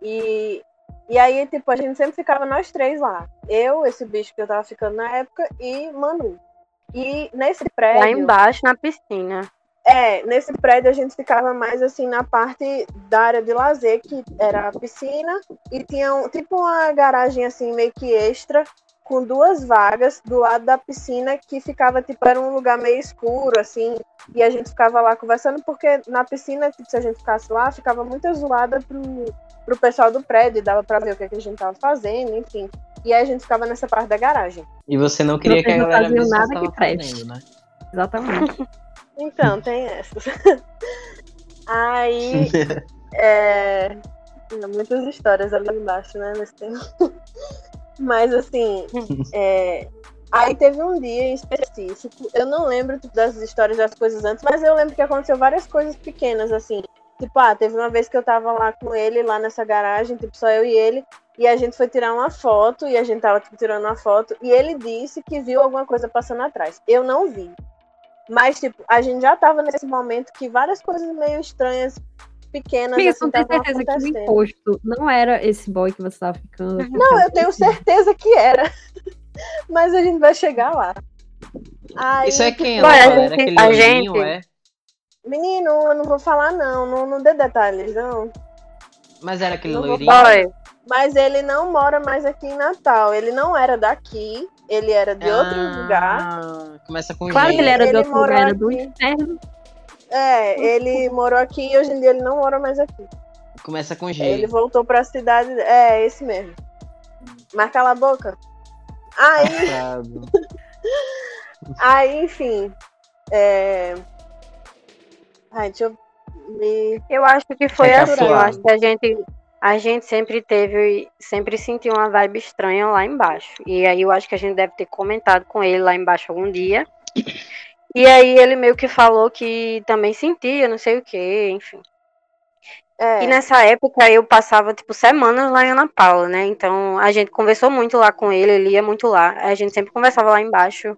Speaker 2: E, e aí, tipo, a gente sempre ficava nós três lá. Eu, esse bicho que eu tava ficando na época, e Manu. E nesse prédio.
Speaker 4: Lá embaixo na piscina.
Speaker 2: É, nesse prédio a gente ficava mais assim na parte da área de lazer, que era a piscina, e tinha um, tipo uma garagem assim meio que extra, com duas vagas do lado da piscina, que ficava tipo, era um lugar meio escuro, assim, e a gente ficava lá conversando, porque na piscina, tipo, se a gente ficasse lá, ficava muito zoada pro, pro pessoal do prédio, dava pra ver o que, é que a gente tava fazendo, enfim. E aí a gente ficava nessa parte da garagem.
Speaker 3: E você não queria
Speaker 1: Vocês
Speaker 3: que a
Speaker 1: não
Speaker 3: galera visse
Speaker 1: nada
Speaker 3: que
Speaker 1: que
Speaker 3: fazendo, né?
Speaker 1: Exatamente. [laughs]
Speaker 2: Então, tem essas. [laughs] Aí. é, muitas histórias ali embaixo, né? Nesse tempo. [laughs] Mas assim. é, Aí teve um dia em específico, eu não lembro das histórias das coisas antes, mas eu lembro que aconteceu várias coisas pequenas, assim. Tipo, ah, teve uma vez que eu tava lá com ele, lá nessa garagem, tipo, só eu e ele, e a gente foi tirar uma foto, e a gente tava tipo, tirando uma foto, e ele disse que viu alguma coisa passando atrás. Eu não vi. Mas, tipo, a gente já tava nesse momento que várias coisas meio estranhas, pequenas,
Speaker 1: Amiga,
Speaker 2: assim, estavam
Speaker 1: certeza que o
Speaker 2: acontecendo.
Speaker 1: imposto não era esse boy que você tava ficando?
Speaker 2: Não, eu tenho certeza que era. [laughs] Mas a gente vai chegar lá. Aí,
Speaker 3: Isso é quem?
Speaker 4: Ué, a
Speaker 3: Ela era
Speaker 4: gente-
Speaker 3: aquele
Speaker 4: a
Speaker 3: loirinho,
Speaker 4: gente-
Speaker 3: é?
Speaker 2: Menino, eu não vou falar não, não, não dê detalhes, não.
Speaker 3: Mas era aquele
Speaker 2: Não
Speaker 3: loirinho?
Speaker 2: Mas ele não mora mais aqui em Natal. Ele não era daqui, ele era de outro
Speaker 3: Ah,
Speaker 2: lugar.
Speaker 3: Começa com
Speaker 1: Claro que ele era
Speaker 2: Ele
Speaker 1: do outro lugar, era do inferno.
Speaker 2: É, ele morou aqui e hoje em dia ele não mora mais aqui.
Speaker 3: Começa com G.
Speaker 2: Ele voltou pra cidade. É, esse mesmo. Mas cala a boca. Aí, [laughs] aí enfim. É... Ai, deixa eu me.
Speaker 4: eu acho que foi assim. Eu acho que a gente, a gente sempre teve, sempre sentiu uma vibe estranha lá embaixo. E aí eu acho que a gente deve ter comentado com ele lá embaixo algum dia. E aí ele meio que falou que também sentia, não sei o que, enfim.
Speaker 2: É,
Speaker 4: E nessa época eu passava, tipo, semanas lá em Ana Paula, né? Então a gente conversou muito lá com ele, ele ia muito lá. A gente sempre conversava lá embaixo,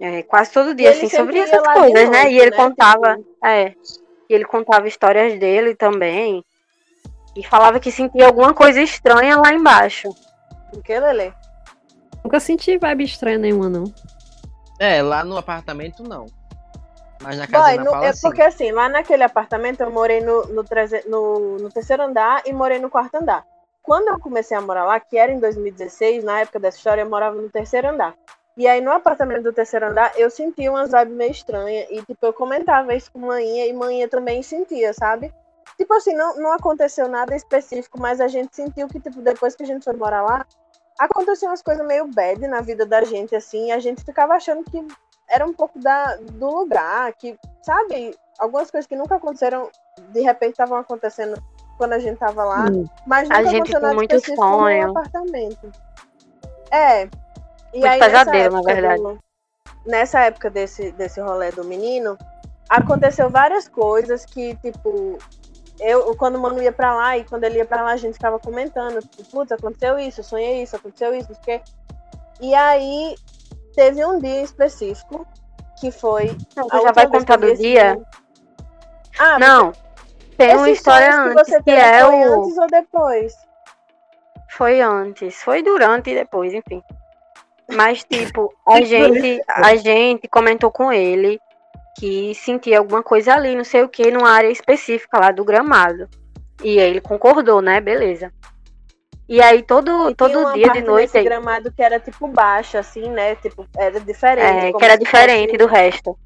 Speaker 4: é, quase todo dia, assim, sobre essas coisas, né?
Speaker 2: noite,
Speaker 4: E ele
Speaker 2: né?
Speaker 4: contava,
Speaker 2: Tipo,
Speaker 4: é, e ele contava histórias dele também. E falava que sentia alguma coisa estranha lá embaixo.
Speaker 2: O que, Lele?
Speaker 1: Nunca senti vibe estranha nenhuma, não.
Speaker 3: É, lá no apartamento não. Mas na casa
Speaker 2: Boy,
Speaker 3: da
Speaker 2: no-
Speaker 3: Paula
Speaker 2: é
Speaker 3: sim.
Speaker 2: porque assim, lá naquele apartamento eu morei no, no, treze- no- no terceiro andar e morei no quarto andar. Quando eu comecei a morar lá, que era em 2016, na época dessa história, eu morava no terceiro andar. E aí no apartamento do terceiro andar eu sentia umas vibes meio estranhas. E tipo, eu comentava isso com manhã e manhã também sentia, sabe? Tipo assim, não, não aconteceu nada específico, mas a gente sentiu que, tipo, depois que a gente foi morar lá, aconteciam umas coisas meio bad na vida da gente, assim, e a gente ficava achando que era um pouco da, do lugar, que, sabe, algumas coisas que nunca aconteceram, de repente estavam acontecendo quando a gente tava lá, mas
Speaker 4: A
Speaker 2: nunca
Speaker 4: gente
Speaker 2: aconteceu nada
Speaker 4: muito
Speaker 2: específico no
Speaker 4: sonho.
Speaker 2: apartamento. É. E
Speaker 4: Muito
Speaker 2: aí, nessa
Speaker 4: pesadelo, na
Speaker 2: época
Speaker 4: verdade.
Speaker 2: do- nessa época desse, desse rolê do menino, aconteceu várias coisas que, tipo, eu, quando o mano ia pra lá e quando ele ia pra lá, a gente ficava comentando, tipo, putz, aconteceu isso, sonhei isso, aconteceu isso, não sei o quê. E aí, teve um dia específico que foi.
Speaker 4: Não, tu já vai
Speaker 2: que
Speaker 4: contar do dia?
Speaker 2: sonho. Ah,
Speaker 4: Não. Tem uma história
Speaker 2: que
Speaker 4: antes,
Speaker 2: você
Speaker 4: que
Speaker 2: teve
Speaker 4: é o.
Speaker 2: antes ou depois?
Speaker 4: Foi antes, foi durante e depois, enfim. Mas, tipo, a [laughs] gente, a gente comentou com ele que sentia alguma coisa ali, não sei o que, numa área específica lá do gramado. E aí ele concordou, né? Beleza. E aí todo,
Speaker 2: Tinha
Speaker 4: todo dia de noite.
Speaker 2: nesse gramado que era tipo baixo, assim, né? Tipo, era diferente.
Speaker 4: É, que era diferente
Speaker 2: fosse-
Speaker 4: do resto.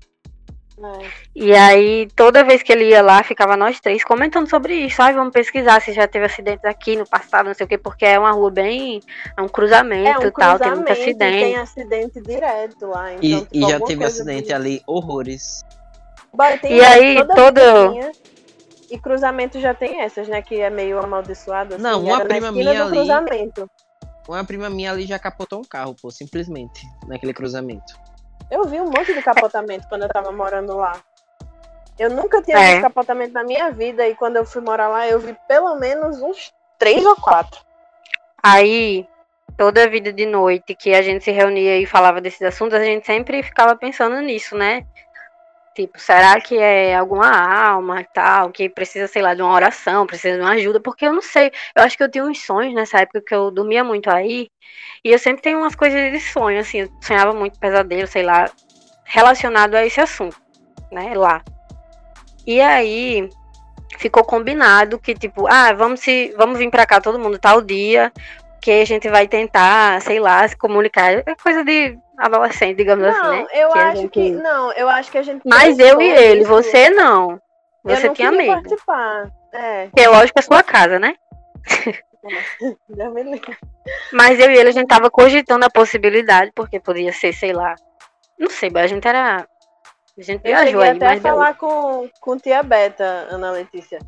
Speaker 4: E aí, toda vez que ele ia lá, ficava nós três comentando sobre isso. Ai, vamos pesquisar se já teve acidentes aqui no passado, não sei o quê, porque é uma rua bem. É um cruzamento
Speaker 2: É um
Speaker 4: e tal, tem
Speaker 2: cruzamento,
Speaker 4: muito
Speaker 2: e
Speaker 4: acidente.
Speaker 2: tem acidente direto lá. Então,
Speaker 3: E,
Speaker 2: tipo,
Speaker 3: e já teve acidente
Speaker 2: do-
Speaker 3: ali, horrores.
Speaker 2: Tem
Speaker 4: E aí,
Speaker 2: toda
Speaker 4: todo-
Speaker 2: E cruzamento já tem essas, né? Que é meio amaldiçoado. Assim,
Speaker 3: Não, uma prima minha ali-
Speaker 2: cruzamento.
Speaker 3: Uma prima minha ali já capotou um carro, pô, simplesmente, naquele cruzamento.
Speaker 2: Eu vi um monte de capotamento quando eu tava morando lá. Eu nunca tinha
Speaker 4: É.
Speaker 2: visto capotamento na minha vida e quando eu fui morar lá eu vi pelo menos uns três ou quatro.
Speaker 4: Aí, toda a vida de noite que a gente se reunia e falava desses assuntos, a gente sempre ficava pensando nisso, né? Tipo, será que é alguma alma e tal, que precisa, sei lá, de uma oração, precisa de uma ajuda? Porque eu não sei. Eu acho que eu tinha uns sonhos nessa época que eu dormia muito aí. E eu sempre tenho umas coisas de sonho, assim. Eu sonhava muito pesadelo, sei lá, relacionado a esse assunto, né? Lá. E aí, ficou combinado que, tipo, ah, vamos se vamos vir pra cá todo mundo tal dia, que a gente vai tentar, sei lá, se comunicar. É coisa de adolescente, digamos
Speaker 2: Não,
Speaker 4: assim, né?
Speaker 2: eu
Speaker 4: Que
Speaker 2: acho
Speaker 4: gente-
Speaker 2: que. Não, eu acho que a gente.
Speaker 4: Mas eu e ele, você não.
Speaker 2: Eu
Speaker 4: Você
Speaker 2: não
Speaker 4: tinha medo.
Speaker 2: participar. É,
Speaker 4: Porque é lógico que é sua casa, né? [laughs] Mas eu e ele, a gente tava cogitando a possibilidade, porque podia ser, sei lá. Não sei, mas a gente era. A gente
Speaker 2: Eu
Speaker 4: viajou aí,
Speaker 2: até falar com, com tia Beta, Ana Letícia.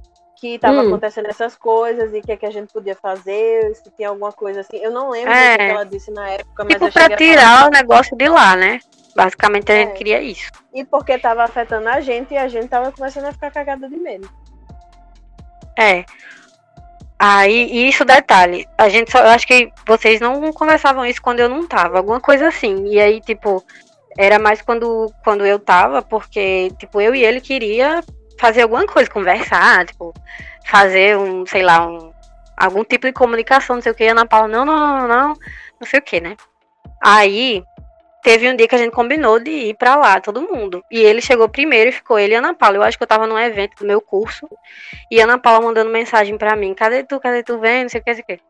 Speaker 2: Que tava
Speaker 4: Hum.
Speaker 2: acontecendo essas coisas e o que, é que a gente podia fazer, se tinha alguma coisa assim. Eu não lembro
Speaker 4: É.
Speaker 2: o que ela disse na época, mas
Speaker 4: Tipo, pra tirar o negócio de lá, né? Basicamente a gente
Speaker 2: É.
Speaker 4: queria isso.
Speaker 2: E porque tava afetando a gente e a gente tava começando a ficar cagada de medo.
Speaker 4: É. Aí, e isso detalhe, a gente só, eu acho que vocês não conversavam isso quando eu não tava, alguma coisa assim. E aí, tipo, era mais quando, quando eu tava, porque, tipo, eu e ele queria fazer alguma coisa, conversar, tipo, fazer um, sei lá, um, algum tipo de comunicação, não sei o que. E Ana Paula, não, não, não, não, não sei o que, né? Aí, teve um dia que a gente combinou de ir pra lá, todo mundo. E ele chegou primeiro e ficou ele e Ana Paula. Eu acho que eu tava num evento do meu curso. E a Ana Paula mandando mensagem pra mim: cadê tu, cadê tu, vem, não sei o que, não sei o que.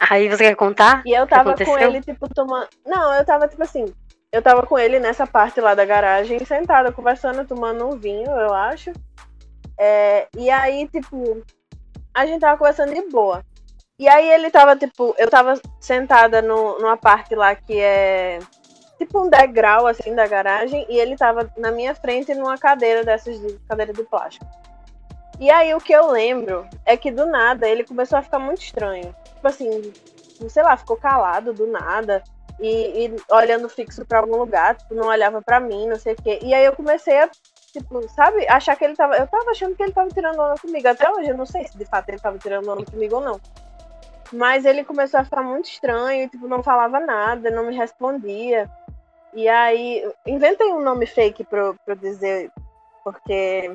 Speaker 4: Aí você quer contar?
Speaker 2: E eu tava com ele, tipo, tomando. Não, eu tava, tipo assim. Eu tava com ele nessa parte lá da garagem, sentada, conversando, tomando um vinho, eu acho. É, e aí, tipo, a gente tava conversando de boa. E aí ele tava, tipo, eu tava sentada no, numa parte lá que é tipo um degrau, assim, da garagem, e ele tava na minha frente numa cadeira dessas de cadeira de plástico. E aí o que eu lembro é que do nada ele começou a ficar muito estranho. Tipo assim, sei lá, ficou calado do nada e, e olhando fixo pra algum lugar, tipo, não olhava pra mim, não sei o quê. E aí eu comecei a, tipo, sabe, achar que ele tava. Eu tava achando que ele tava tirando onda comigo. Até hoje eu não sei se de fato ele tava tirando onda comigo ou não. Mas ele começou a ficar muito estranho, tipo, não falava nada, não me respondia. E aí, inventei um nome fake pra, eu- eu dizer, porque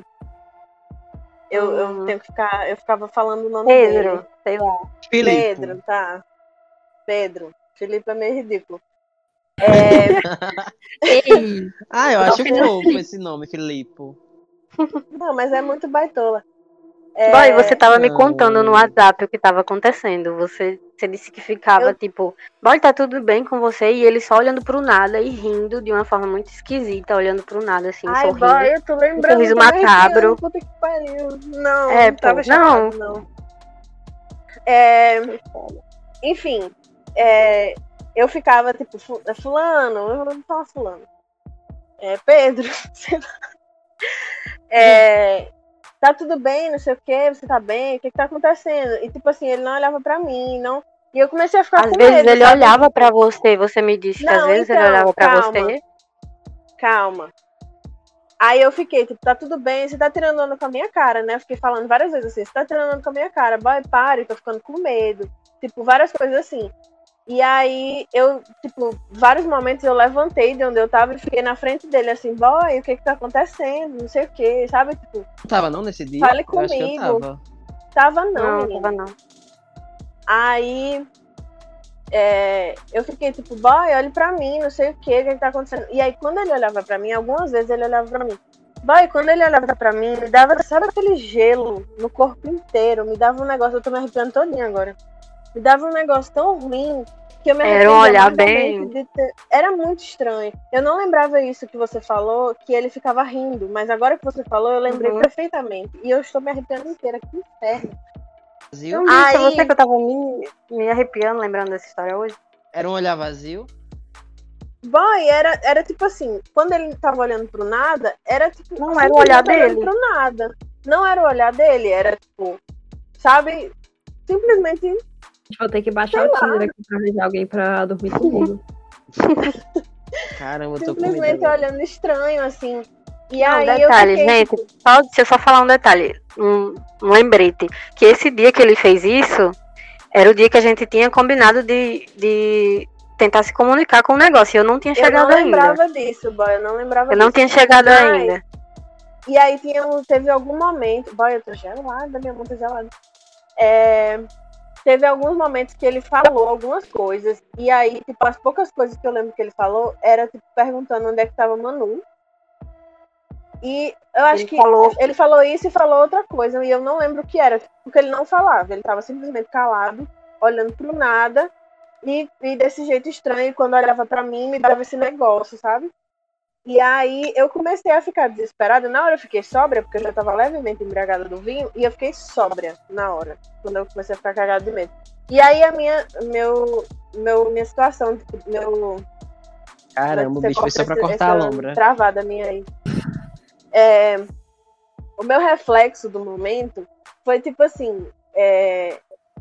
Speaker 2: eu, eu
Speaker 4: Uhum.
Speaker 2: tenho que ficar. Eu ficava falando o nome
Speaker 4: Pedro,
Speaker 2: dele.
Speaker 4: sei lá.
Speaker 3: Filipe.
Speaker 2: Pedro, tá. Pedro. Felipe é meio ridículo. É, [laughs]
Speaker 4: Ei,
Speaker 3: Ah, eu
Speaker 4: Não,
Speaker 3: acho fofo esse nome, Filipe.
Speaker 2: não, mas é muito baitola. É,
Speaker 4: Boy, você tava me
Speaker 3: não.
Speaker 4: contando no WhatsApp o que tava acontecendo. Você, você disse que ficava
Speaker 2: Eu-
Speaker 4: tipo, boy, tá tudo bem com você? E ele só olhando pro nada e rindo de uma forma muito esquisita, olhando pro nada, assim,
Speaker 2: Ai,
Speaker 4: sorrindo.
Speaker 2: boy, eu tô lembrando.
Speaker 4: sorriso
Speaker 2: me arrepiando,
Speaker 4: macabro.
Speaker 2: Puta que pariu. Não,
Speaker 4: É,
Speaker 2: não tava
Speaker 4: pô,
Speaker 2: chapado, não. É, enfim, é, eu ficava tipo, fu- fulano, eu não falo fulano. É, Pedro, [laughs] sei lá. É, tá tudo bem, não sei o que, você tá bem, o que que tá acontecendo? E tipo assim, ele não olhava pra mim, não. E eu comecei a ficar
Speaker 4: Às
Speaker 2: com
Speaker 4: vezes
Speaker 2: medo,
Speaker 4: ele
Speaker 2: sabe?
Speaker 4: olhava pra você, você me disse que às
Speaker 2: Não,
Speaker 4: vezes ele
Speaker 2: então,
Speaker 4: olhava pra
Speaker 2: calma.
Speaker 4: você.
Speaker 2: calma. Aí eu fiquei, tipo, tá tudo bem, você tá tirando onda com a minha cara, né? Eu fiquei falando várias vezes assim, você tá tirando onda com a minha cara, boy, pare, tô ficando com medo. Tipo, várias coisas assim. E aí eu, tipo, vários momentos eu levantei de onde eu tava e fiquei na frente dele assim, boy, o que que tá acontecendo? Não sei o que, sabe? Tipo,
Speaker 3: Não tava não nesse dia?
Speaker 2: Fale
Speaker 3: Eu
Speaker 2: comigo.
Speaker 3: tava.
Speaker 2: tava não,
Speaker 4: Não, tava não.
Speaker 2: Aí é, eu fiquei tipo, boy, olhe pra mim, não sei o que, o que, que tá acontecendo. E aí, quando ele olhava pra mim, algumas vezes ele olhava pra mim. Boy, quando ele olhava pra mim, me dava, sabe aquele gelo no corpo inteiro? Me dava um negócio, eu tô me arrepiando todinho agora. Me dava um negócio tão ruim que eu me
Speaker 4: Era um olhar bem-
Speaker 2: de ter- Era muito estranho. Eu não lembrava isso que você falou, que ele ficava rindo, mas agora que você falou, eu lembrei
Speaker 4: Uhum.
Speaker 2: perfeitamente. E eu estou me arrepiando inteira, que inferno.
Speaker 3: Vazio?
Speaker 4: A
Speaker 2: Aí-
Speaker 4: você que eu tava me, me arrepiando lembrando dessa história hoje.
Speaker 3: Era um olhar vazio?
Speaker 2: Boy, era, era tipo assim, quando ele tava olhando pro nada, era tipo.
Speaker 4: Não era o olhar dele.
Speaker 2: Pro nada. Não era o olhar dele, era tipo, sabe? Simplesmente.
Speaker 1: Vou ter que baixar
Speaker 2: Sei
Speaker 1: o
Speaker 2: lá.
Speaker 1: Tinder aqui pra arranjar alguém pra dormir comigo. [laughs]
Speaker 3: Caramba, eu tô com medo.
Speaker 2: simplesmente olhando estranho, assim. E
Speaker 4: Não,
Speaker 2: aí
Speaker 4: detalhe,
Speaker 2: eu fiquei,
Speaker 4: gente,
Speaker 2: tipo,
Speaker 4: Só, deixa eu só falar um detalhe, um, um lembrete. Que esse dia que ele fez isso, era o dia que a gente tinha combinado de, de tentar se comunicar com o negócio. E eu não tinha
Speaker 2: eu não
Speaker 4: chegado ainda.
Speaker 2: lembrava disso, boy. Eu não lembrava
Speaker 4: Eu não
Speaker 2: disso.
Speaker 4: tinha chegado
Speaker 2: Mas-
Speaker 4: ainda.
Speaker 2: E aí tinha, teve algum momento. Boy, eu tô gelada, minha mão tá gelada. É, teve alguns momentos que ele falou algumas coisas. E aí, tipo, as poucas coisas que eu lembro que ele falou era, tipo, perguntando onde é que tava Manu. E eu acho
Speaker 4: Ele
Speaker 2: que
Speaker 4: falou-
Speaker 2: ele falou isso e falou outra coisa. E eu não lembro o que era. Porque ele não falava. Ele tava simplesmente calado, olhando pro nada. E, e desse jeito estranho. Quando olhava pra mim, me dava esse negócio, sabe? E aí eu comecei a ficar desesperada. Na hora eu fiquei sóbria, porque eu já tava levemente embriagada do vinho, e eu fiquei sóbria na hora, quando eu comecei a ficar cagada de medo. E aí a minha, meu, meu, minha situação, tipo, meu.
Speaker 3: Caramba, bicho foi só pra
Speaker 2: esse-
Speaker 3: cortar a
Speaker 2: essa
Speaker 3: lombra.
Speaker 2: Travada minha aí. É, o meu reflexo do momento foi tipo assim: é,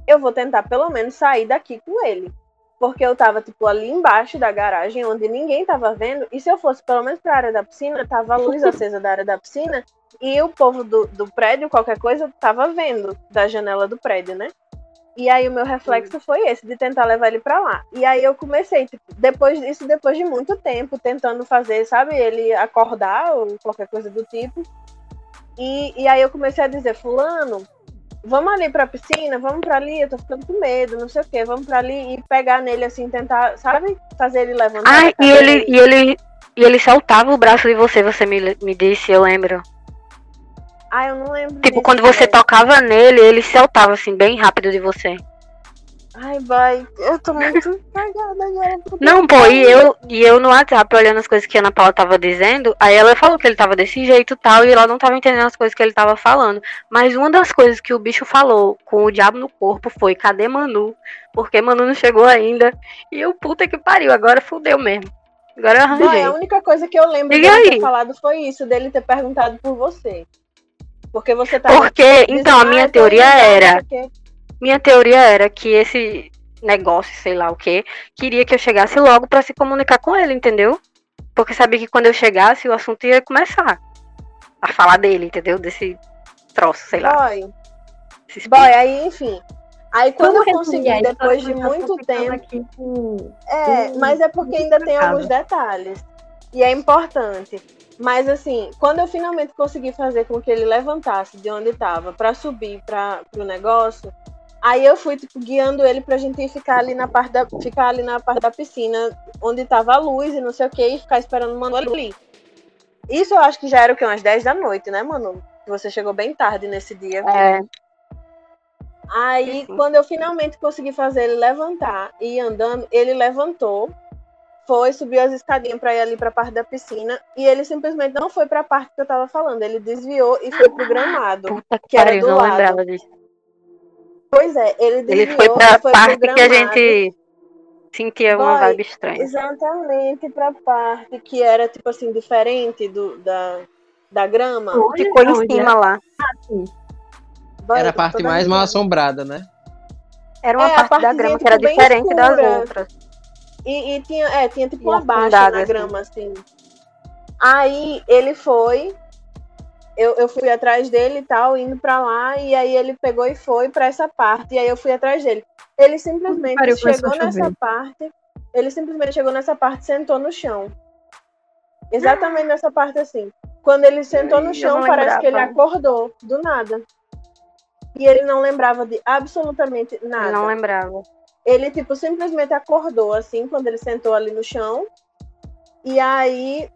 Speaker 2: eu vou tentar pelo menos sair daqui com ele. Porque eu tava, tipo, ali embaixo da garagem, onde ninguém tava vendo. E se eu fosse pelo menos pra área da piscina, tava a luz [laughs] acesa da área da piscina. E o povo do, do prédio, qualquer coisa, tava vendo da janela do prédio, né? E aí o meu reflexo foi esse, de tentar levar ele para lá. E aí eu comecei, tipo, depois disso, depois de muito tempo, tentando fazer, sabe, ele acordar ou qualquer coisa do tipo. E, e aí eu comecei a dizer, fulano, vamos ali pra piscina, vamos pra ali, eu tô ficando com medo, não sei o que, vamos pra ali e pegar nele assim, tentar, sabe, fazer ele levantar.
Speaker 4: Ai, e ele, e ele, e ele soltava o braço de você, você me, me disse, eu lembro.
Speaker 2: Ah, eu não lembro.
Speaker 4: Tipo, quando você tocava nele, ele soltava assim, bem rápido de você.
Speaker 2: Ai, vai, eu tô [laughs] muito cagada agora. porque-
Speaker 4: Não, pô, e eu, e eu no WhatsApp olhando as coisas que a Ana Paula tava dizendo, aí ela falou que ele tava desse jeito e tal, e ela não tava entendendo as coisas que ele tava falando. Mas uma das coisas que o bicho falou com o diabo no corpo foi, cadê Manu? Porque Manu não chegou ainda. E eu, puta que pariu, agora fudeu mesmo. Agora eu arranjei.
Speaker 2: a única coisa que eu lembro
Speaker 4: Diga
Speaker 2: dele
Speaker 4: aí.
Speaker 2: ter falado foi isso, dele ter perguntado por você. Porque você tava
Speaker 4: Porque,
Speaker 2: dizendo,
Speaker 4: então, a
Speaker 2: "Ah,
Speaker 4: minha teoria
Speaker 2: não
Speaker 4: era,
Speaker 2: o quê."
Speaker 4: Minha teoria era que esse negócio, sei lá o que, queria que eu chegasse logo pra se comunicar com ele, entendeu? Porque sabia que quando eu chegasse o assunto ia começar a falar dele, entendeu? Desse troço, sei lá.
Speaker 2: Boy, boy, aí, enfim. Aí quando
Speaker 1: Vamos
Speaker 2: eu consegui,
Speaker 1: a
Speaker 2: depois de
Speaker 1: nós
Speaker 2: muito tempo.
Speaker 1: Aqui com...
Speaker 2: É,
Speaker 1: Hum,
Speaker 2: mas é porque ainda tem alguns detalhes. E é importante. Mas assim, quando eu finalmente consegui fazer com que ele levantasse de onde estava para subir para o negócio, aí eu fui tipo guiando ele pra gente ficar ali na parte da ficar ali na parte da piscina onde tava a luz e não sei o que e ficar esperando o Manu ali. Isso eu acho que já era o que umas 10 da noite, né, Manu? Você chegou bem tarde nesse dia.
Speaker 4: É,
Speaker 2: Aí, quando eu finalmente consegui fazer ele levantar e ir andando, ele levantou, foi, subiu as escadinhas para ir ali para a parte da piscina e ele simplesmente não foi para a parte que eu tava falando, ele desviou e foi pro gramado.
Speaker 4: que,
Speaker 2: era do lado. Pois é, ele desviou
Speaker 4: Ele foi
Speaker 2: e
Speaker 4: pra
Speaker 2: foi
Speaker 4: parte que a gente sentia uma vibe estranha.
Speaker 2: Exatamente para a parte que era tipo assim diferente do da da grama.
Speaker 1: Onde?
Speaker 4: Ficou em
Speaker 1: Onde
Speaker 4: cima lá.
Speaker 2: Boy,
Speaker 3: Era a parte mais mal assombrada, né?
Speaker 4: Era uma
Speaker 2: É, a
Speaker 4: parte da grama que
Speaker 2: tipo,
Speaker 4: era diferente das
Speaker 2: escura.
Speaker 4: outras.
Speaker 2: E, e tinha, é, tinha tipo
Speaker 4: E
Speaker 2: uma baixa na
Speaker 4: assim.
Speaker 2: grama, assim. Aí ele foi, eu, eu fui atrás dele e tal, indo pra lá, e aí ele pegou e foi pra essa parte, e aí eu fui atrás dele. Ele simplesmente
Speaker 1: pariu,
Speaker 2: chegou nessa parte, ele simplesmente chegou nessa parte e sentou no chão. Exatamente nessa parte assim. Quando ele sentou no chão, parece que ele acordou, do nada. E ele não lembrava de absolutamente nada
Speaker 4: não lembrava.
Speaker 2: ele, tipo, simplesmente acordou, assim, quando ele sentou ali no chão. E aí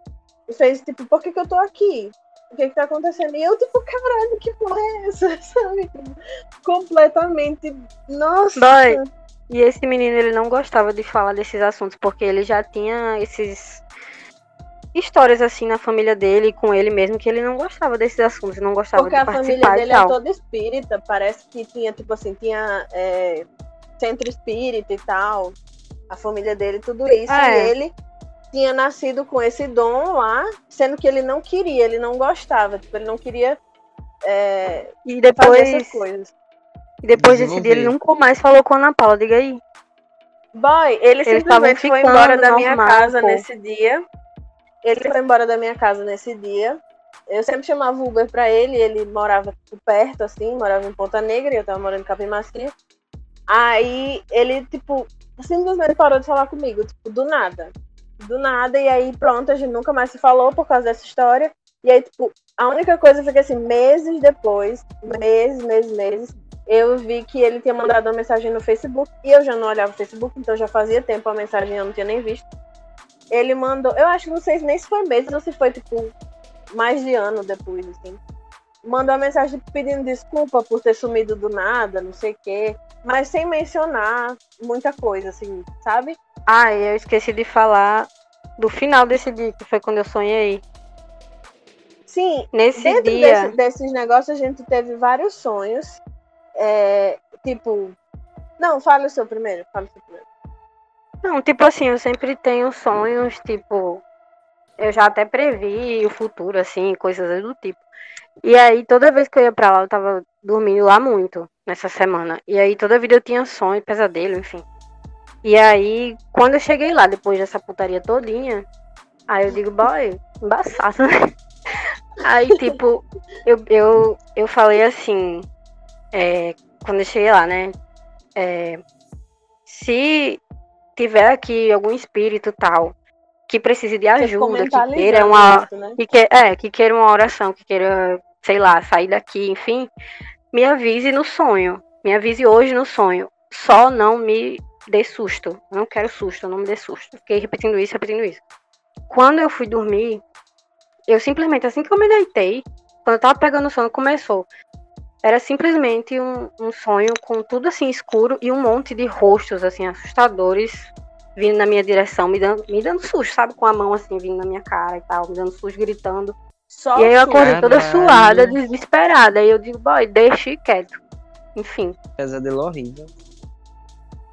Speaker 2: fez, tipo, por que, que eu tô aqui? O que que tá acontecendo? E eu, tipo, caralho, que porra é essa? [laughs] Sabe? Completamente. Nossa!
Speaker 4: Boy, E esse menino, ele não gostava de falar desses assuntos, porque ele já tinha esses histórias assim na família dele e com ele mesmo, que ele não gostava desses assuntos, não gostava
Speaker 2: Porque
Speaker 4: de
Speaker 2: a família
Speaker 4: participar
Speaker 2: dele é toda espírita, parece que tinha, tipo assim, tinha é, centro espírita e tal. A família dele, tudo isso.
Speaker 4: É.
Speaker 2: E ele tinha nascido com esse dom lá, sendo que ele não queria, ele não gostava, tipo, ele não queria é,
Speaker 4: E
Speaker 2: fazer
Speaker 4: depois,
Speaker 2: essas coisas.
Speaker 4: e depois desse dia, ele nunca mais falou com a Ana Paula, diga aí.
Speaker 2: Boy, ele
Speaker 4: Eles
Speaker 2: simplesmente foi embora da minha
Speaker 4: normal,
Speaker 2: casa
Speaker 4: pô.
Speaker 2: nesse dia. Ele foi embora da minha casa nesse dia. Eu sempre chamava o Uber pra ele, ele morava perto, assim, morava em Ponta Negra, e eu tava morando em Capim Macia. Aí ele, tipo, simplesmente parou de falar comigo, tipo, do nada. Do nada, e aí pronto, a gente nunca mais se falou por causa dessa história. E aí, tipo, a única coisa foi que assim, meses depois, meses, meses, meses, eu vi que ele tinha mandado uma mensagem no Facebook e eu já não olhava o Facebook, então já fazia tempo a mensagem eu não tinha nem visto. Ele mandou, eu acho que não sei nem se foi meses ou se foi tipo mais de ano depois, assim. Mandou uma mensagem pedindo desculpa por ter sumido do nada, não sei o quê, mas sem mencionar muita coisa, assim, sabe?
Speaker 4: Ah, e eu esqueci de falar do final desse dia, que foi quando eu sonhei.
Speaker 2: Sim,
Speaker 4: Nesse
Speaker 2: Dentro
Speaker 4: dia,
Speaker 2: desse- desses negócios, a gente teve vários sonhos. É, tipo. Não, fala o seu primeiro. Fala o seu primeiro.
Speaker 4: Não, tipo assim, eu sempre tenho sonhos, tipo, eu já até previ o futuro, assim, coisas do tipo. E aí, toda vez que eu ia pra lá, eu tava dormindo lá muito nessa semana. E aí, toda vida eu tinha sonho, pesadelo, enfim. E aí, quando eu cheguei lá, depois dessa putaria todinha, aí eu digo, boy, embaçado, né? [laughs] Aí, tipo, eu, eu, eu falei assim, é, quando eu cheguei lá, né? É, se tiver aqui algum espírito tal que precise de ajuda, que queira uma, isso, né? que é, que queira uma oração, que queira, sei lá, sair daqui, enfim, me avise no sonho. Me avise hoje no sonho. Só não me dê susto. Eu não quero susto, não me dê susto. Fiquei repetindo isso, repetindo isso. Quando eu fui dormir, eu simplesmente, assim que eu me deitei, quando eu tava pegando o sono, começou. Era simplesmente um, um sonho com tudo assim escuro e um monte de rostos assim assustadores vindo na minha direção, me dando, me dando susto, sabe? Com a mão assim vindo na minha cara e tal, me dando susto, gritando. Só e aí eu acordei toda suada, desesperada. Aí eu digo, boy, deixa ir quieto. Enfim.
Speaker 3: Pesadelo horrível.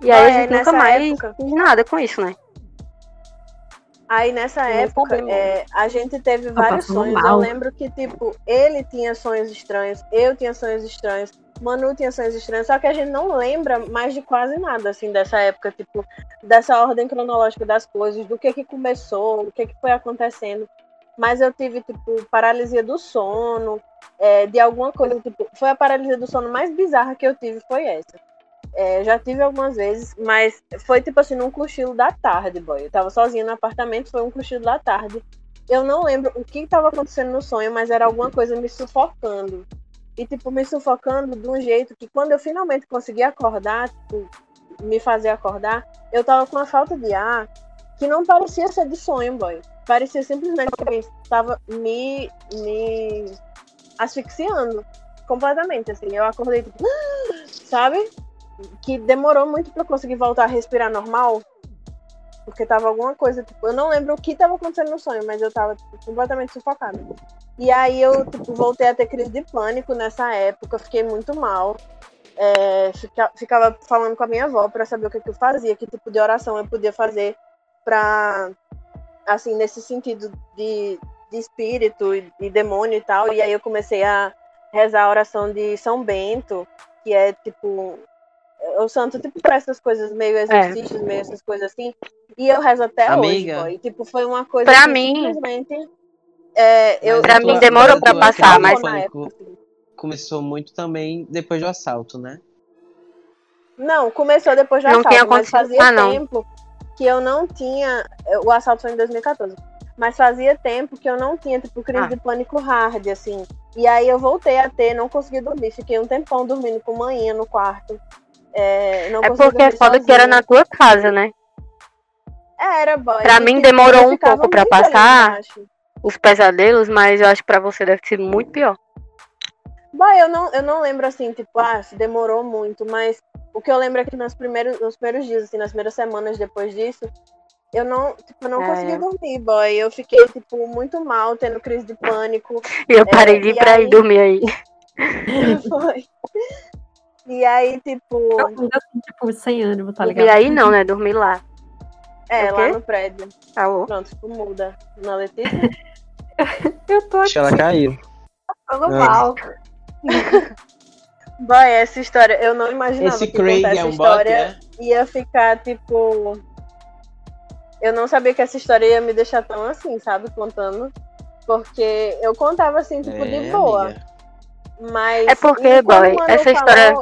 Speaker 4: E aí a gente nunca mais época... fez nada com isso, né?
Speaker 2: Aí nessa época, é, a gente teve tá vários sonhos. Mal. Eu lembro que, tipo, ele tinha sonhos estranhos, eu tinha sonhos estranhos, Manu tinha sonhos estranhos, só que a gente não lembra mais de quase nada, assim, dessa época, tipo, dessa ordem cronológica das coisas, do que que começou, o que que foi acontecendo. Mas eu tive, tipo, paralisia do sono, é, de alguma coisa, tipo, foi a paralisia do sono mais bizarra que eu tive, foi essa. É, já tive algumas vezes, mas foi tipo assim, num cochilo da tarde, boy. Eu tava sozinha no apartamento, foi um cochilo da tarde. Eu não lembro o que estava acontecendo no sonho, mas era alguma coisa me sufocando. E, tipo, me sufocando de um jeito que quando eu finalmente consegui acordar, tipo, me fazer acordar, eu tava com uma falta de ar que não parecia ser de sonho, boy. Parecia simplesmente que alguém estava me, me asfixiando completamente, assim. Eu acordei, tipo, [gasps] sabe? Que demorou muito para conseguir voltar a respirar normal. Porque tava alguma coisa, tipo, eu não lembro o que tava acontecendo no sonho, mas eu tava tipo, completamente sufocada. E aí eu tipo, voltei a ter crise de pânico nessa época, fiquei muito mal. É, fica, ficava falando com a minha avó para saber o que, que eu fazia, que tipo de oração eu podia fazer para assim, nesse sentido de, de espírito e de demônio e tal. E aí eu comecei a rezar a oração de São Bento, que é tipo o santo, tipo, para essas coisas meio é. exorcistas, é. meio essas coisas assim. E eu rezo até Amiga. hoje, E, tipo, foi uma coisa
Speaker 4: pra que mim,
Speaker 2: simplesmente. É, eu,
Speaker 4: pra mim demorou pra passar, mas. Época,
Speaker 3: assim. Começou muito também depois do assalto, né?
Speaker 2: Não, começou depois do não assalto, mas fazia ah, tempo que eu não tinha. O assalto foi em 2014. Mas fazia tempo que eu não tinha, tipo, crise ah. de pânico hard, assim. E aí eu voltei a ter, não consegui dormir. Fiquei um tempão dormindo com manhã no quarto. É,
Speaker 4: é porque é foda que era na tua casa, né?
Speaker 2: Era, boy.
Speaker 4: Pra mim demorou um pouco pra passar os pesadelos, mas eu acho que pra você deve ser muito pior.
Speaker 2: Boy, eu não, eu não lembro assim, tipo, ah, se demorou muito, mas o que eu lembro é que nos primeiros, nos primeiros dias, assim, nas primeiras semanas depois disso, eu não, tipo, não é. consegui dormir, boy. Eu fiquei, tipo, muito mal, tendo crise de pânico.
Speaker 4: E eu parei é, de ir pra aí... ir dormir aí. [laughs]
Speaker 2: Foi. E aí, tipo.
Speaker 1: Eu assim, tipo, sem ânimo, tá ligado? E
Speaker 4: aí não, né? Dormir lá.
Speaker 2: É, lá no prédio.
Speaker 4: Alô?
Speaker 2: Pronto, tipo, muda. Na Letícia? [laughs]
Speaker 1: eu tô aqui.
Speaker 3: Acho que ela caiu.
Speaker 1: Falando mal. [laughs]
Speaker 2: Boy, essa história, eu não imaginava
Speaker 3: Esse
Speaker 2: que
Speaker 3: Craig
Speaker 2: essa
Speaker 3: é um
Speaker 2: história
Speaker 3: bot,
Speaker 2: é? ia ficar, tipo. Eu não sabia que essa história ia me deixar tão assim, sabe? Contando. Porque eu contava assim, tipo, é, de boa. Amiga. Mas.
Speaker 4: É porque, boy, essa história.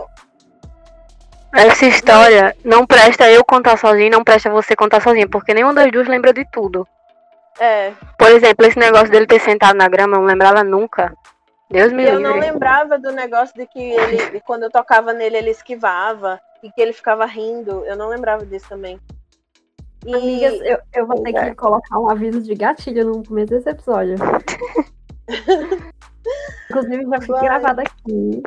Speaker 4: Essa história não presta eu contar sozinho, não presta você contar sozinho, porque nenhuma das duas lembra de tudo.
Speaker 2: É.
Speaker 4: Por exemplo, esse negócio dele ter sentado na grama, eu não lembrava nunca. Deus me
Speaker 2: eu
Speaker 4: livre.
Speaker 2: Eu não lembrava do negócio de que ele, quando eu tocava nele, ele esquivava e que ele ficava rindo. Eu não lembrava disso também.
Speaker 1: E... Amigas, eu, eu vou ter que colocar um aviso de gatilho no começo desse episódio. [laughs] Inclusive, já foi gravado aqui.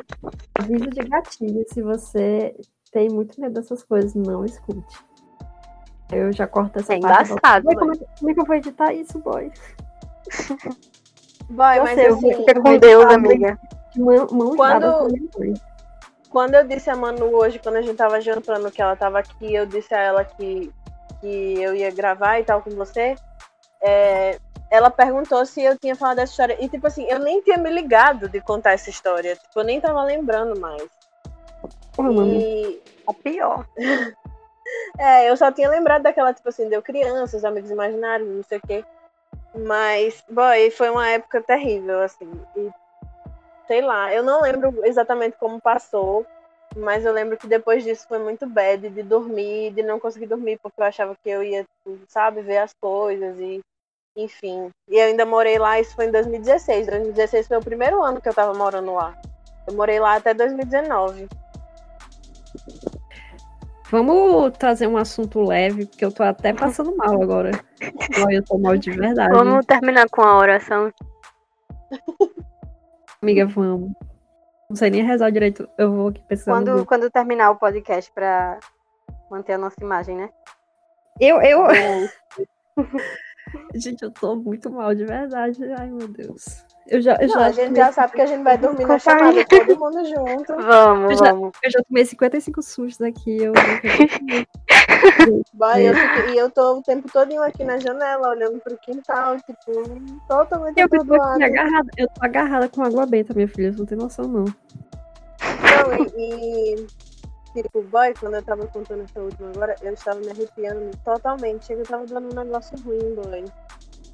Speaker 1: Aviso de gatilho. Se você tem muito medo dessas coisas, não escute. Eu já corto essa
Speaker 4: é parte. Embaçado,
Speaker 1: como, é, como é que eu vou editar isso, boy? [laughs]
Speaker 2: Boy, eu mas sei, assim,
Speaker 4: fica com Deus, amiga.
Speaker 1: Mão, mão
Speaker 2: quando, quando eu disse a Manu hoje, quando a gente tava jantando, que ela tava aqui, eu disse a ela que, que eu ia gravar e tal com você. É, ela perguntou se eu tinha falado dessa história. E, tipo assim, eu nem tinha me ligado de contar essa história. Tipo, eu nem tava lembrando mais. E.
Speaker 4: A pior. [laughs]
Speaker 2: É, eu só tinha lembrado daquela, tipo assim, deu crianças, amigos imaginários, não sei o quê. Mas, boy, foi uma época terrível, assim. E, sei lá, eu não lembro exatamente como passou, mas eu lembro que depois disso foi muito bad de dormir, de não conseguir dormir, porque eu achava que eu ia, sabe, ver as coisas e enfim. E eu ainda morei lá, isso foi em 2016. 2016 foi o primeiro ano que eu tava morando lá. Eu morei lá até 2019.
Speaker 1: Vamos trazer um assunto leve, porque eu tô até passando mal agora. Eu tô mal de verdade.
Speaker 4: Vamos terminar com a oração.
Speaker 1: Amiga, vamos. Não sei nem rezar direito. Eu vou aqui pensando.
Speaker 4: Quando, quando terminar o podcast pra manter a nossa imagem, né?
Speaker 1: Eu, eu. [laughs] Gente, eu tô muito mal de verdade. Ai, meu Deus. Eu já, eu
Speaker 2: Não,
Speaker 1: já
Speaker 2: a gente já sabe que a gente vai dormir na chamada, todo mundo junto. [laughs]
Speaker 4: Vamos,
Speaker 1: Eu já-
Speaker 4: vamos.
Speaker 1: Eu já tomei 55 sustos aqui. Eu... [laughs]
Speaker 2: Boy, eu fiquei- e eu tô o tempo todinho aqui na janela, olhando pro quintal, tipo, totalmente
Speaker 1: eu tô agarrada. Eu tô agarrada com água benta, minha filha. Você não tem noção, não.
Speaker 2: Não, e, e, tipo, boy, quando eu tava contando essa última agora, eu estava me arrepiando totalmente. Eu tava dando um negócio ruim, boy.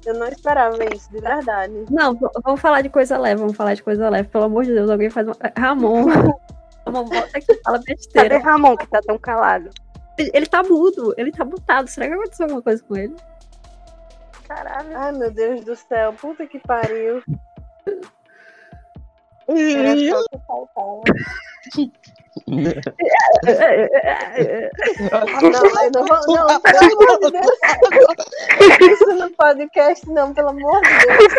Speaker 2: Eu não esperava isso, de verdade.
Speaker 1: Não, vamos falar de coisa leve. Vamos falar de coisa leve. Pelo amor de Deus, alguém faz uma. Ramon. [laughs] Ramon, volta aqui, fala
Speaker 4: Cadê
Speaker 1: besteira.
Speaker 4: Ramon, que tá tão calado?
Speaker 1: Ele, ele tá mudo, ele tá mutado. Será que aconteceu alguma coisa com ele?
Speaker 4: Caralho.
Speaker 2: Ai, meu Deus do céu, puta que pariu.
Speaker 4: Era só que faltava. [laughs]
Speaker 2: Não, não vou. Não, pelo amor de Deus. Isso no podcast, não, pelo amor de Deus.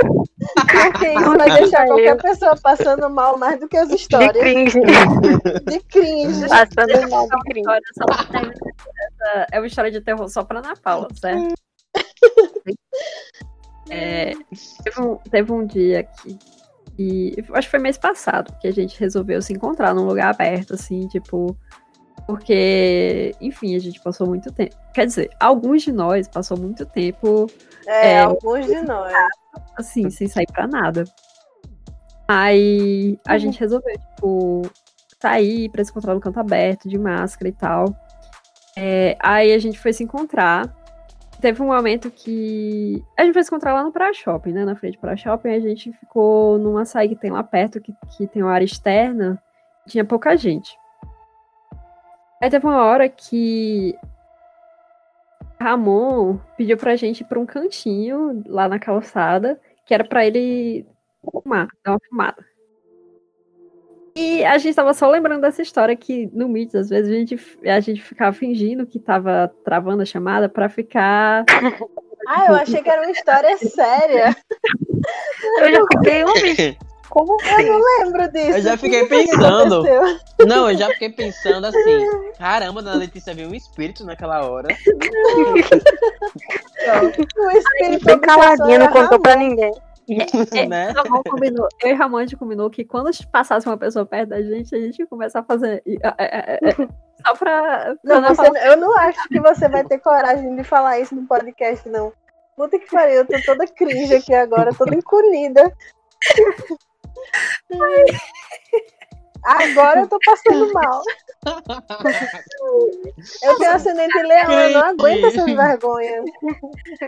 Speaker 2: Porque isso vai deixar qualquer pessoa passando mal mais do que as
Speaker 4: De
Speaker 2: histórias.
Speaker 4: cringe.
Speaker 2: De cringe.
Speaker 4: Passando mal de cringe.
Speaker 1: É uma história de terror só pra Ana Paula, certo? É, teve, um, teve um dia que, que- Acho que foi mês passado que a gente resolveu se encontrar num lugar aberto, assim, tipo. Porque, enfim, a gente passou muito tempo. Quer dizer, alguns de nós passou muito tempo
Speaker 2: É,
Speaker 1: É.
Speaker 2: alguns de nós.
Speaker 1: assim, sem sair pra nada. Aí a
Speaker 2: Uhum.
Speaker 1: gente resolveu, tipo, sair pra se encontrar no canto aberto, de máscara e tal. É, aí a gente foi se encontrar. Teve um momento que. A gente foi se encontrar lá no Praia Shopping, né? Na frente do Praia Shopping. A gente ficou num açaí que tem lá perto, que, que tem uma área externa. Tinha pouca gente. Aí teve uma hora que Ramon pediu pra gente ir pra um cantinho lá na calçada, que era pra ele fumar, dar uma fumada. E a gente tava só lembrando dessa história que no Meets, às vezes, a gente, a gente ficava fingindo que tava travando a chamada pra ficar. [laughs]
Speaker 2: Ah, eu achei que era uma história séria.
Speaker 4: Eu já fiquei um [laughs] Como assim?
Speaker 2: Lembro disso.
Speaker 3: Eu já fiquei pensando. Não, eu já fiquei pensando assim. Caramba, dona Letícia viu um espírito naquela hora. [laughs]
Speaker 2: O espírito
Speaker 4: Bem caladinha, não contou pra ninguém.
Speaker 1: É,
Speaker 3: né?
Speaker 1: Ramon combinou, eu e Ramon a gente combinou que quando passasse uma pessoa perto da gente, a gente ia começar a fazer. é, é, é, é, Só pra. pra
Speaker 2: Não,
Speaker 1: não
Speaker 2: você, eu não acho que você vai ter coragem de falar isso no podcast, não. Puta que pariu, eu tô toda cringe aqui agora, toda encolhida. Agora eu tô passando mal. Eu tenho ascendente leão, eu não aguento essas vergonhas.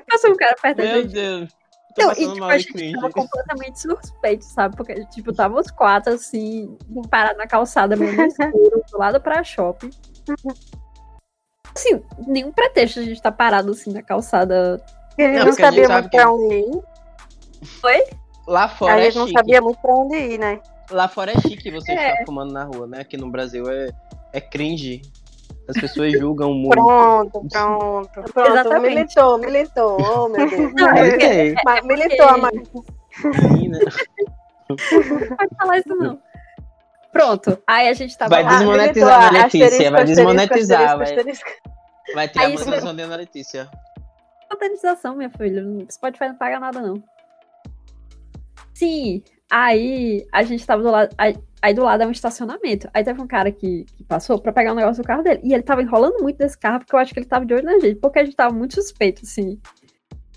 Speaker 1: Passa um cara perto da
Speaker 3: Meu
Speaker 1: gente.
Speaker 3: Deus. Tô
Speaker 1: Não, e tipo, a gente
Speaker 3: cringe.
Speaker 1: tava completamente suspeito, sabe? Porque, tipo, tava os quatro, assim, parados na calçada, meio no escuro, do lado pra shopping. Assim, nenhum pretexto a gente tá parado, assim, na calçada.
Speaker 4: Ele
Speaker 3: Não,
Speaker 4: não,
Speaker 3: porque a gente
Speaker 4: sabia
Speaker 3: sabe
Speaker 4: muito
Speaker 3: que-
Speaker 4: pra onde ir.
Speaker 3: Lá fora
Speaker 4: a
Speaker 3: é
Speaker 4: gente não sabia muito pra onde ir, né?
Speaker 3: Lá fora é chique você
Speaker 1: É.
Speaker 3: estar fumando na rua, né? Aqui no Brasil é, é cringe. As pessoas julgam muito.
Speaker 4: Pronto, pronto.
Speaker 2: Pronto,
Speaker 1: Exatamente.
Speaker 2: militou, militou. Oh, meu Deus.
Speaker 1: Não, é porque-
Speaker 3: É,
Speaker 2: militou a
Speaker 3: né?
Speaker 1: Não pode falar isso, não. Pronto. Aí a gente tava
Speaker 3: Vai
Speaker 1: lá.
Speaker 3: desmonetizar.
Speaker 2: militou,
Speaker 3: né, Letícia?
Speaker 2: asterisco,
Speaker 3: Vai desmonetizar,
Speaker 2: asterisco,
Speaker 3: vai.
Speaker 2: asterisco.
Speaker 3: Vai
Speaker 1: Aí
Speaker 3: a
Speaker 1: isso-
Speaker 3: monetização da Ana Letícia.
Speaker 1: Modernização, minha filha. Spotify não paga nada, não. Sim, aí a gente tava do lado. Aí, do lado é um estacionamento. Aí teve um cara que, que passou pra pegar um negócio do carro dele. E ele tava enrolando muito desse carro, porque eu acho que ele tava de olho na gente, porque a gente tava muito suspeito, assim.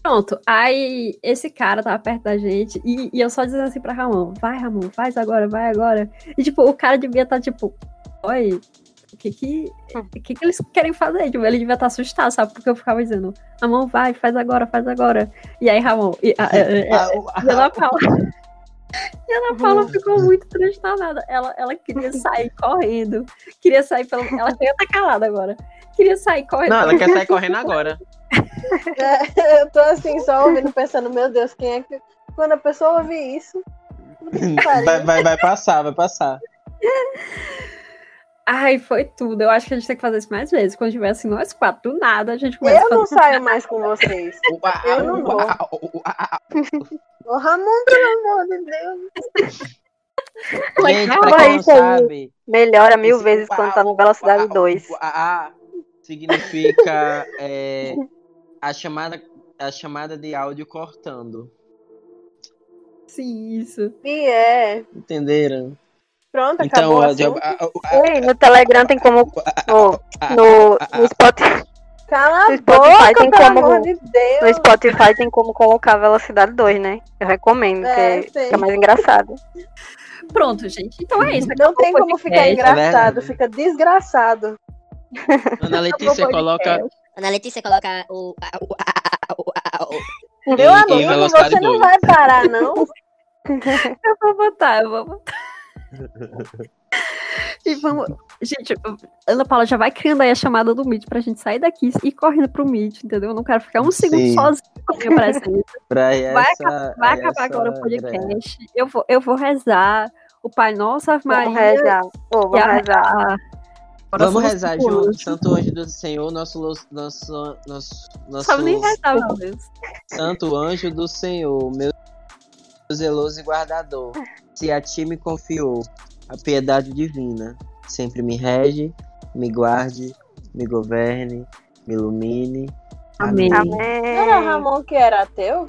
Speaker 1: Pronto, aí esse cara tava perto da gente e, e eu só dizendo assim pra Ramon, vai Ramon, faz agora, vai agora. E tipo, o cara devia estar tipo, oi, o que que, o que que eles querem fazer? Tipo, ele devia estar assustado, sabe? Porque eu ficava dizendo, Ramon, vai, faz agora, faz agora. E aí Ramon, e, a, [laughs] a, a, e Ana Paula... E Ana Paula ficou muito transtornada. Ela, ela queria sair correndo. Queria sair pelo. Ela chega tá calada agora. Queria sair correndo.
Speaker 3: Não, ela quer sair [laughs] correndo agora.
Speaker 2: É, eu tô assim, só ouvindo, pensando, meu Deus, quem é que. Quando a pessoa ouvir isso. [laughs]
Speaker 3: Vai, vai, vai passar, vai passar.
Speaker 1: Ai, foi tudo. Eu acho que a gente tem que fazer isso mais vezes. Quando tiver assim, nós quatro, do nada, a gente começa
Speaker 2: Eu
Speaker 1: a
Speaker 2: não saio mais com vocês. [laughs] Eu não vou. Ô, Ramon, pelo amor de Deus. [laughs]
Speaker 3: Gente,
Speaker 4: Fala
Speaker 3: pra quem não sabe,
Speaker 4: Melhora mil vezes quando tá no velocidade 2.
Speaker 3: A significa é, a, chamada, a chamada de áudio cortando.
Speaker 1: Sim, isso.
Speaker 2: E é.
Speaker 3: Entenderam?
Speaker 2: Pronto,
Speaker 3: Então,
Speaker 2: acabou
Speaker 3: a,
Speaker 2: assim.
Speaker 3: a- a-
Speaker 4: Ei, no Telegram tem como. No, no, no, Spotify,
Speaker 2: Cala a
Speaker 4: no Spotify
Speaker 2: boca,
Speaker 4: tem
Speaker 2: pelo
Speaker 4: como-
Speaker 2: amor de
Speaker 4: no. Spotify tem como colocar a velocidade 2, né? Eu recomendo,
Speaker 2: É,
Speaker 4: que
Speaker 2: sei.
Speaker 4: fica mais engraçado.
Speaker 1: Pronto, gente. Então é isso.
Speaker 2: Não tem como ficar
Speaker 1: podcast.
Speaker 2: engraçado, fica desgraçado.
Speaker 3: Ana Letícia coloca
Speaker 5: Ana Letícia coloca o.
Speaker 2: Meu amigo, você não vai parar, não? [laughs]
Speaker 1: Eu vou botar, eu vou botar. E vamos. Gente, Ana Paula já vai criando aí a chamada do Meet pra gente sair daqui e ir correndo pro Meet, entendeu? Eu não quero ficar um segundo
Speaker 3: Sim.
Speaker 1: sozinho com a minha presença. [laughs] Vai
Speaker 3: essa.
Speaker 1: Vai
Speaker 3: essa
Speaker 1: acabar agora o podcast. Eu vou, eu vou rezar. O Pai Nosso, Ave
Speaker 4: Vamos
Speaker 1: Maria.
Speaker 4: rezar. Ô,
Speaker 1: e
Speaker 4: vamos
Speaker 1: a-
Speaker 4: rezar.
Speaker 1: a-
Speaker 3: Vamos rezar. Santo Anjo do Senhor, nosso, nosso, nosso,
Speaker 1: sabe nem
Speaker 3: nosso
Speaker 1: rezar, meu Deus.
Speaker 3: Santo Anjo do Senhor, meu zeloso e guardador, se a ti me confiou a piedade divina, sempre me rege, me guarde, me governe, me ilumine.
Speaker 1: Amém.
Speaker 2: Não era
Speaker 4: Amém.
Speaker 2: Ramon que era ateu?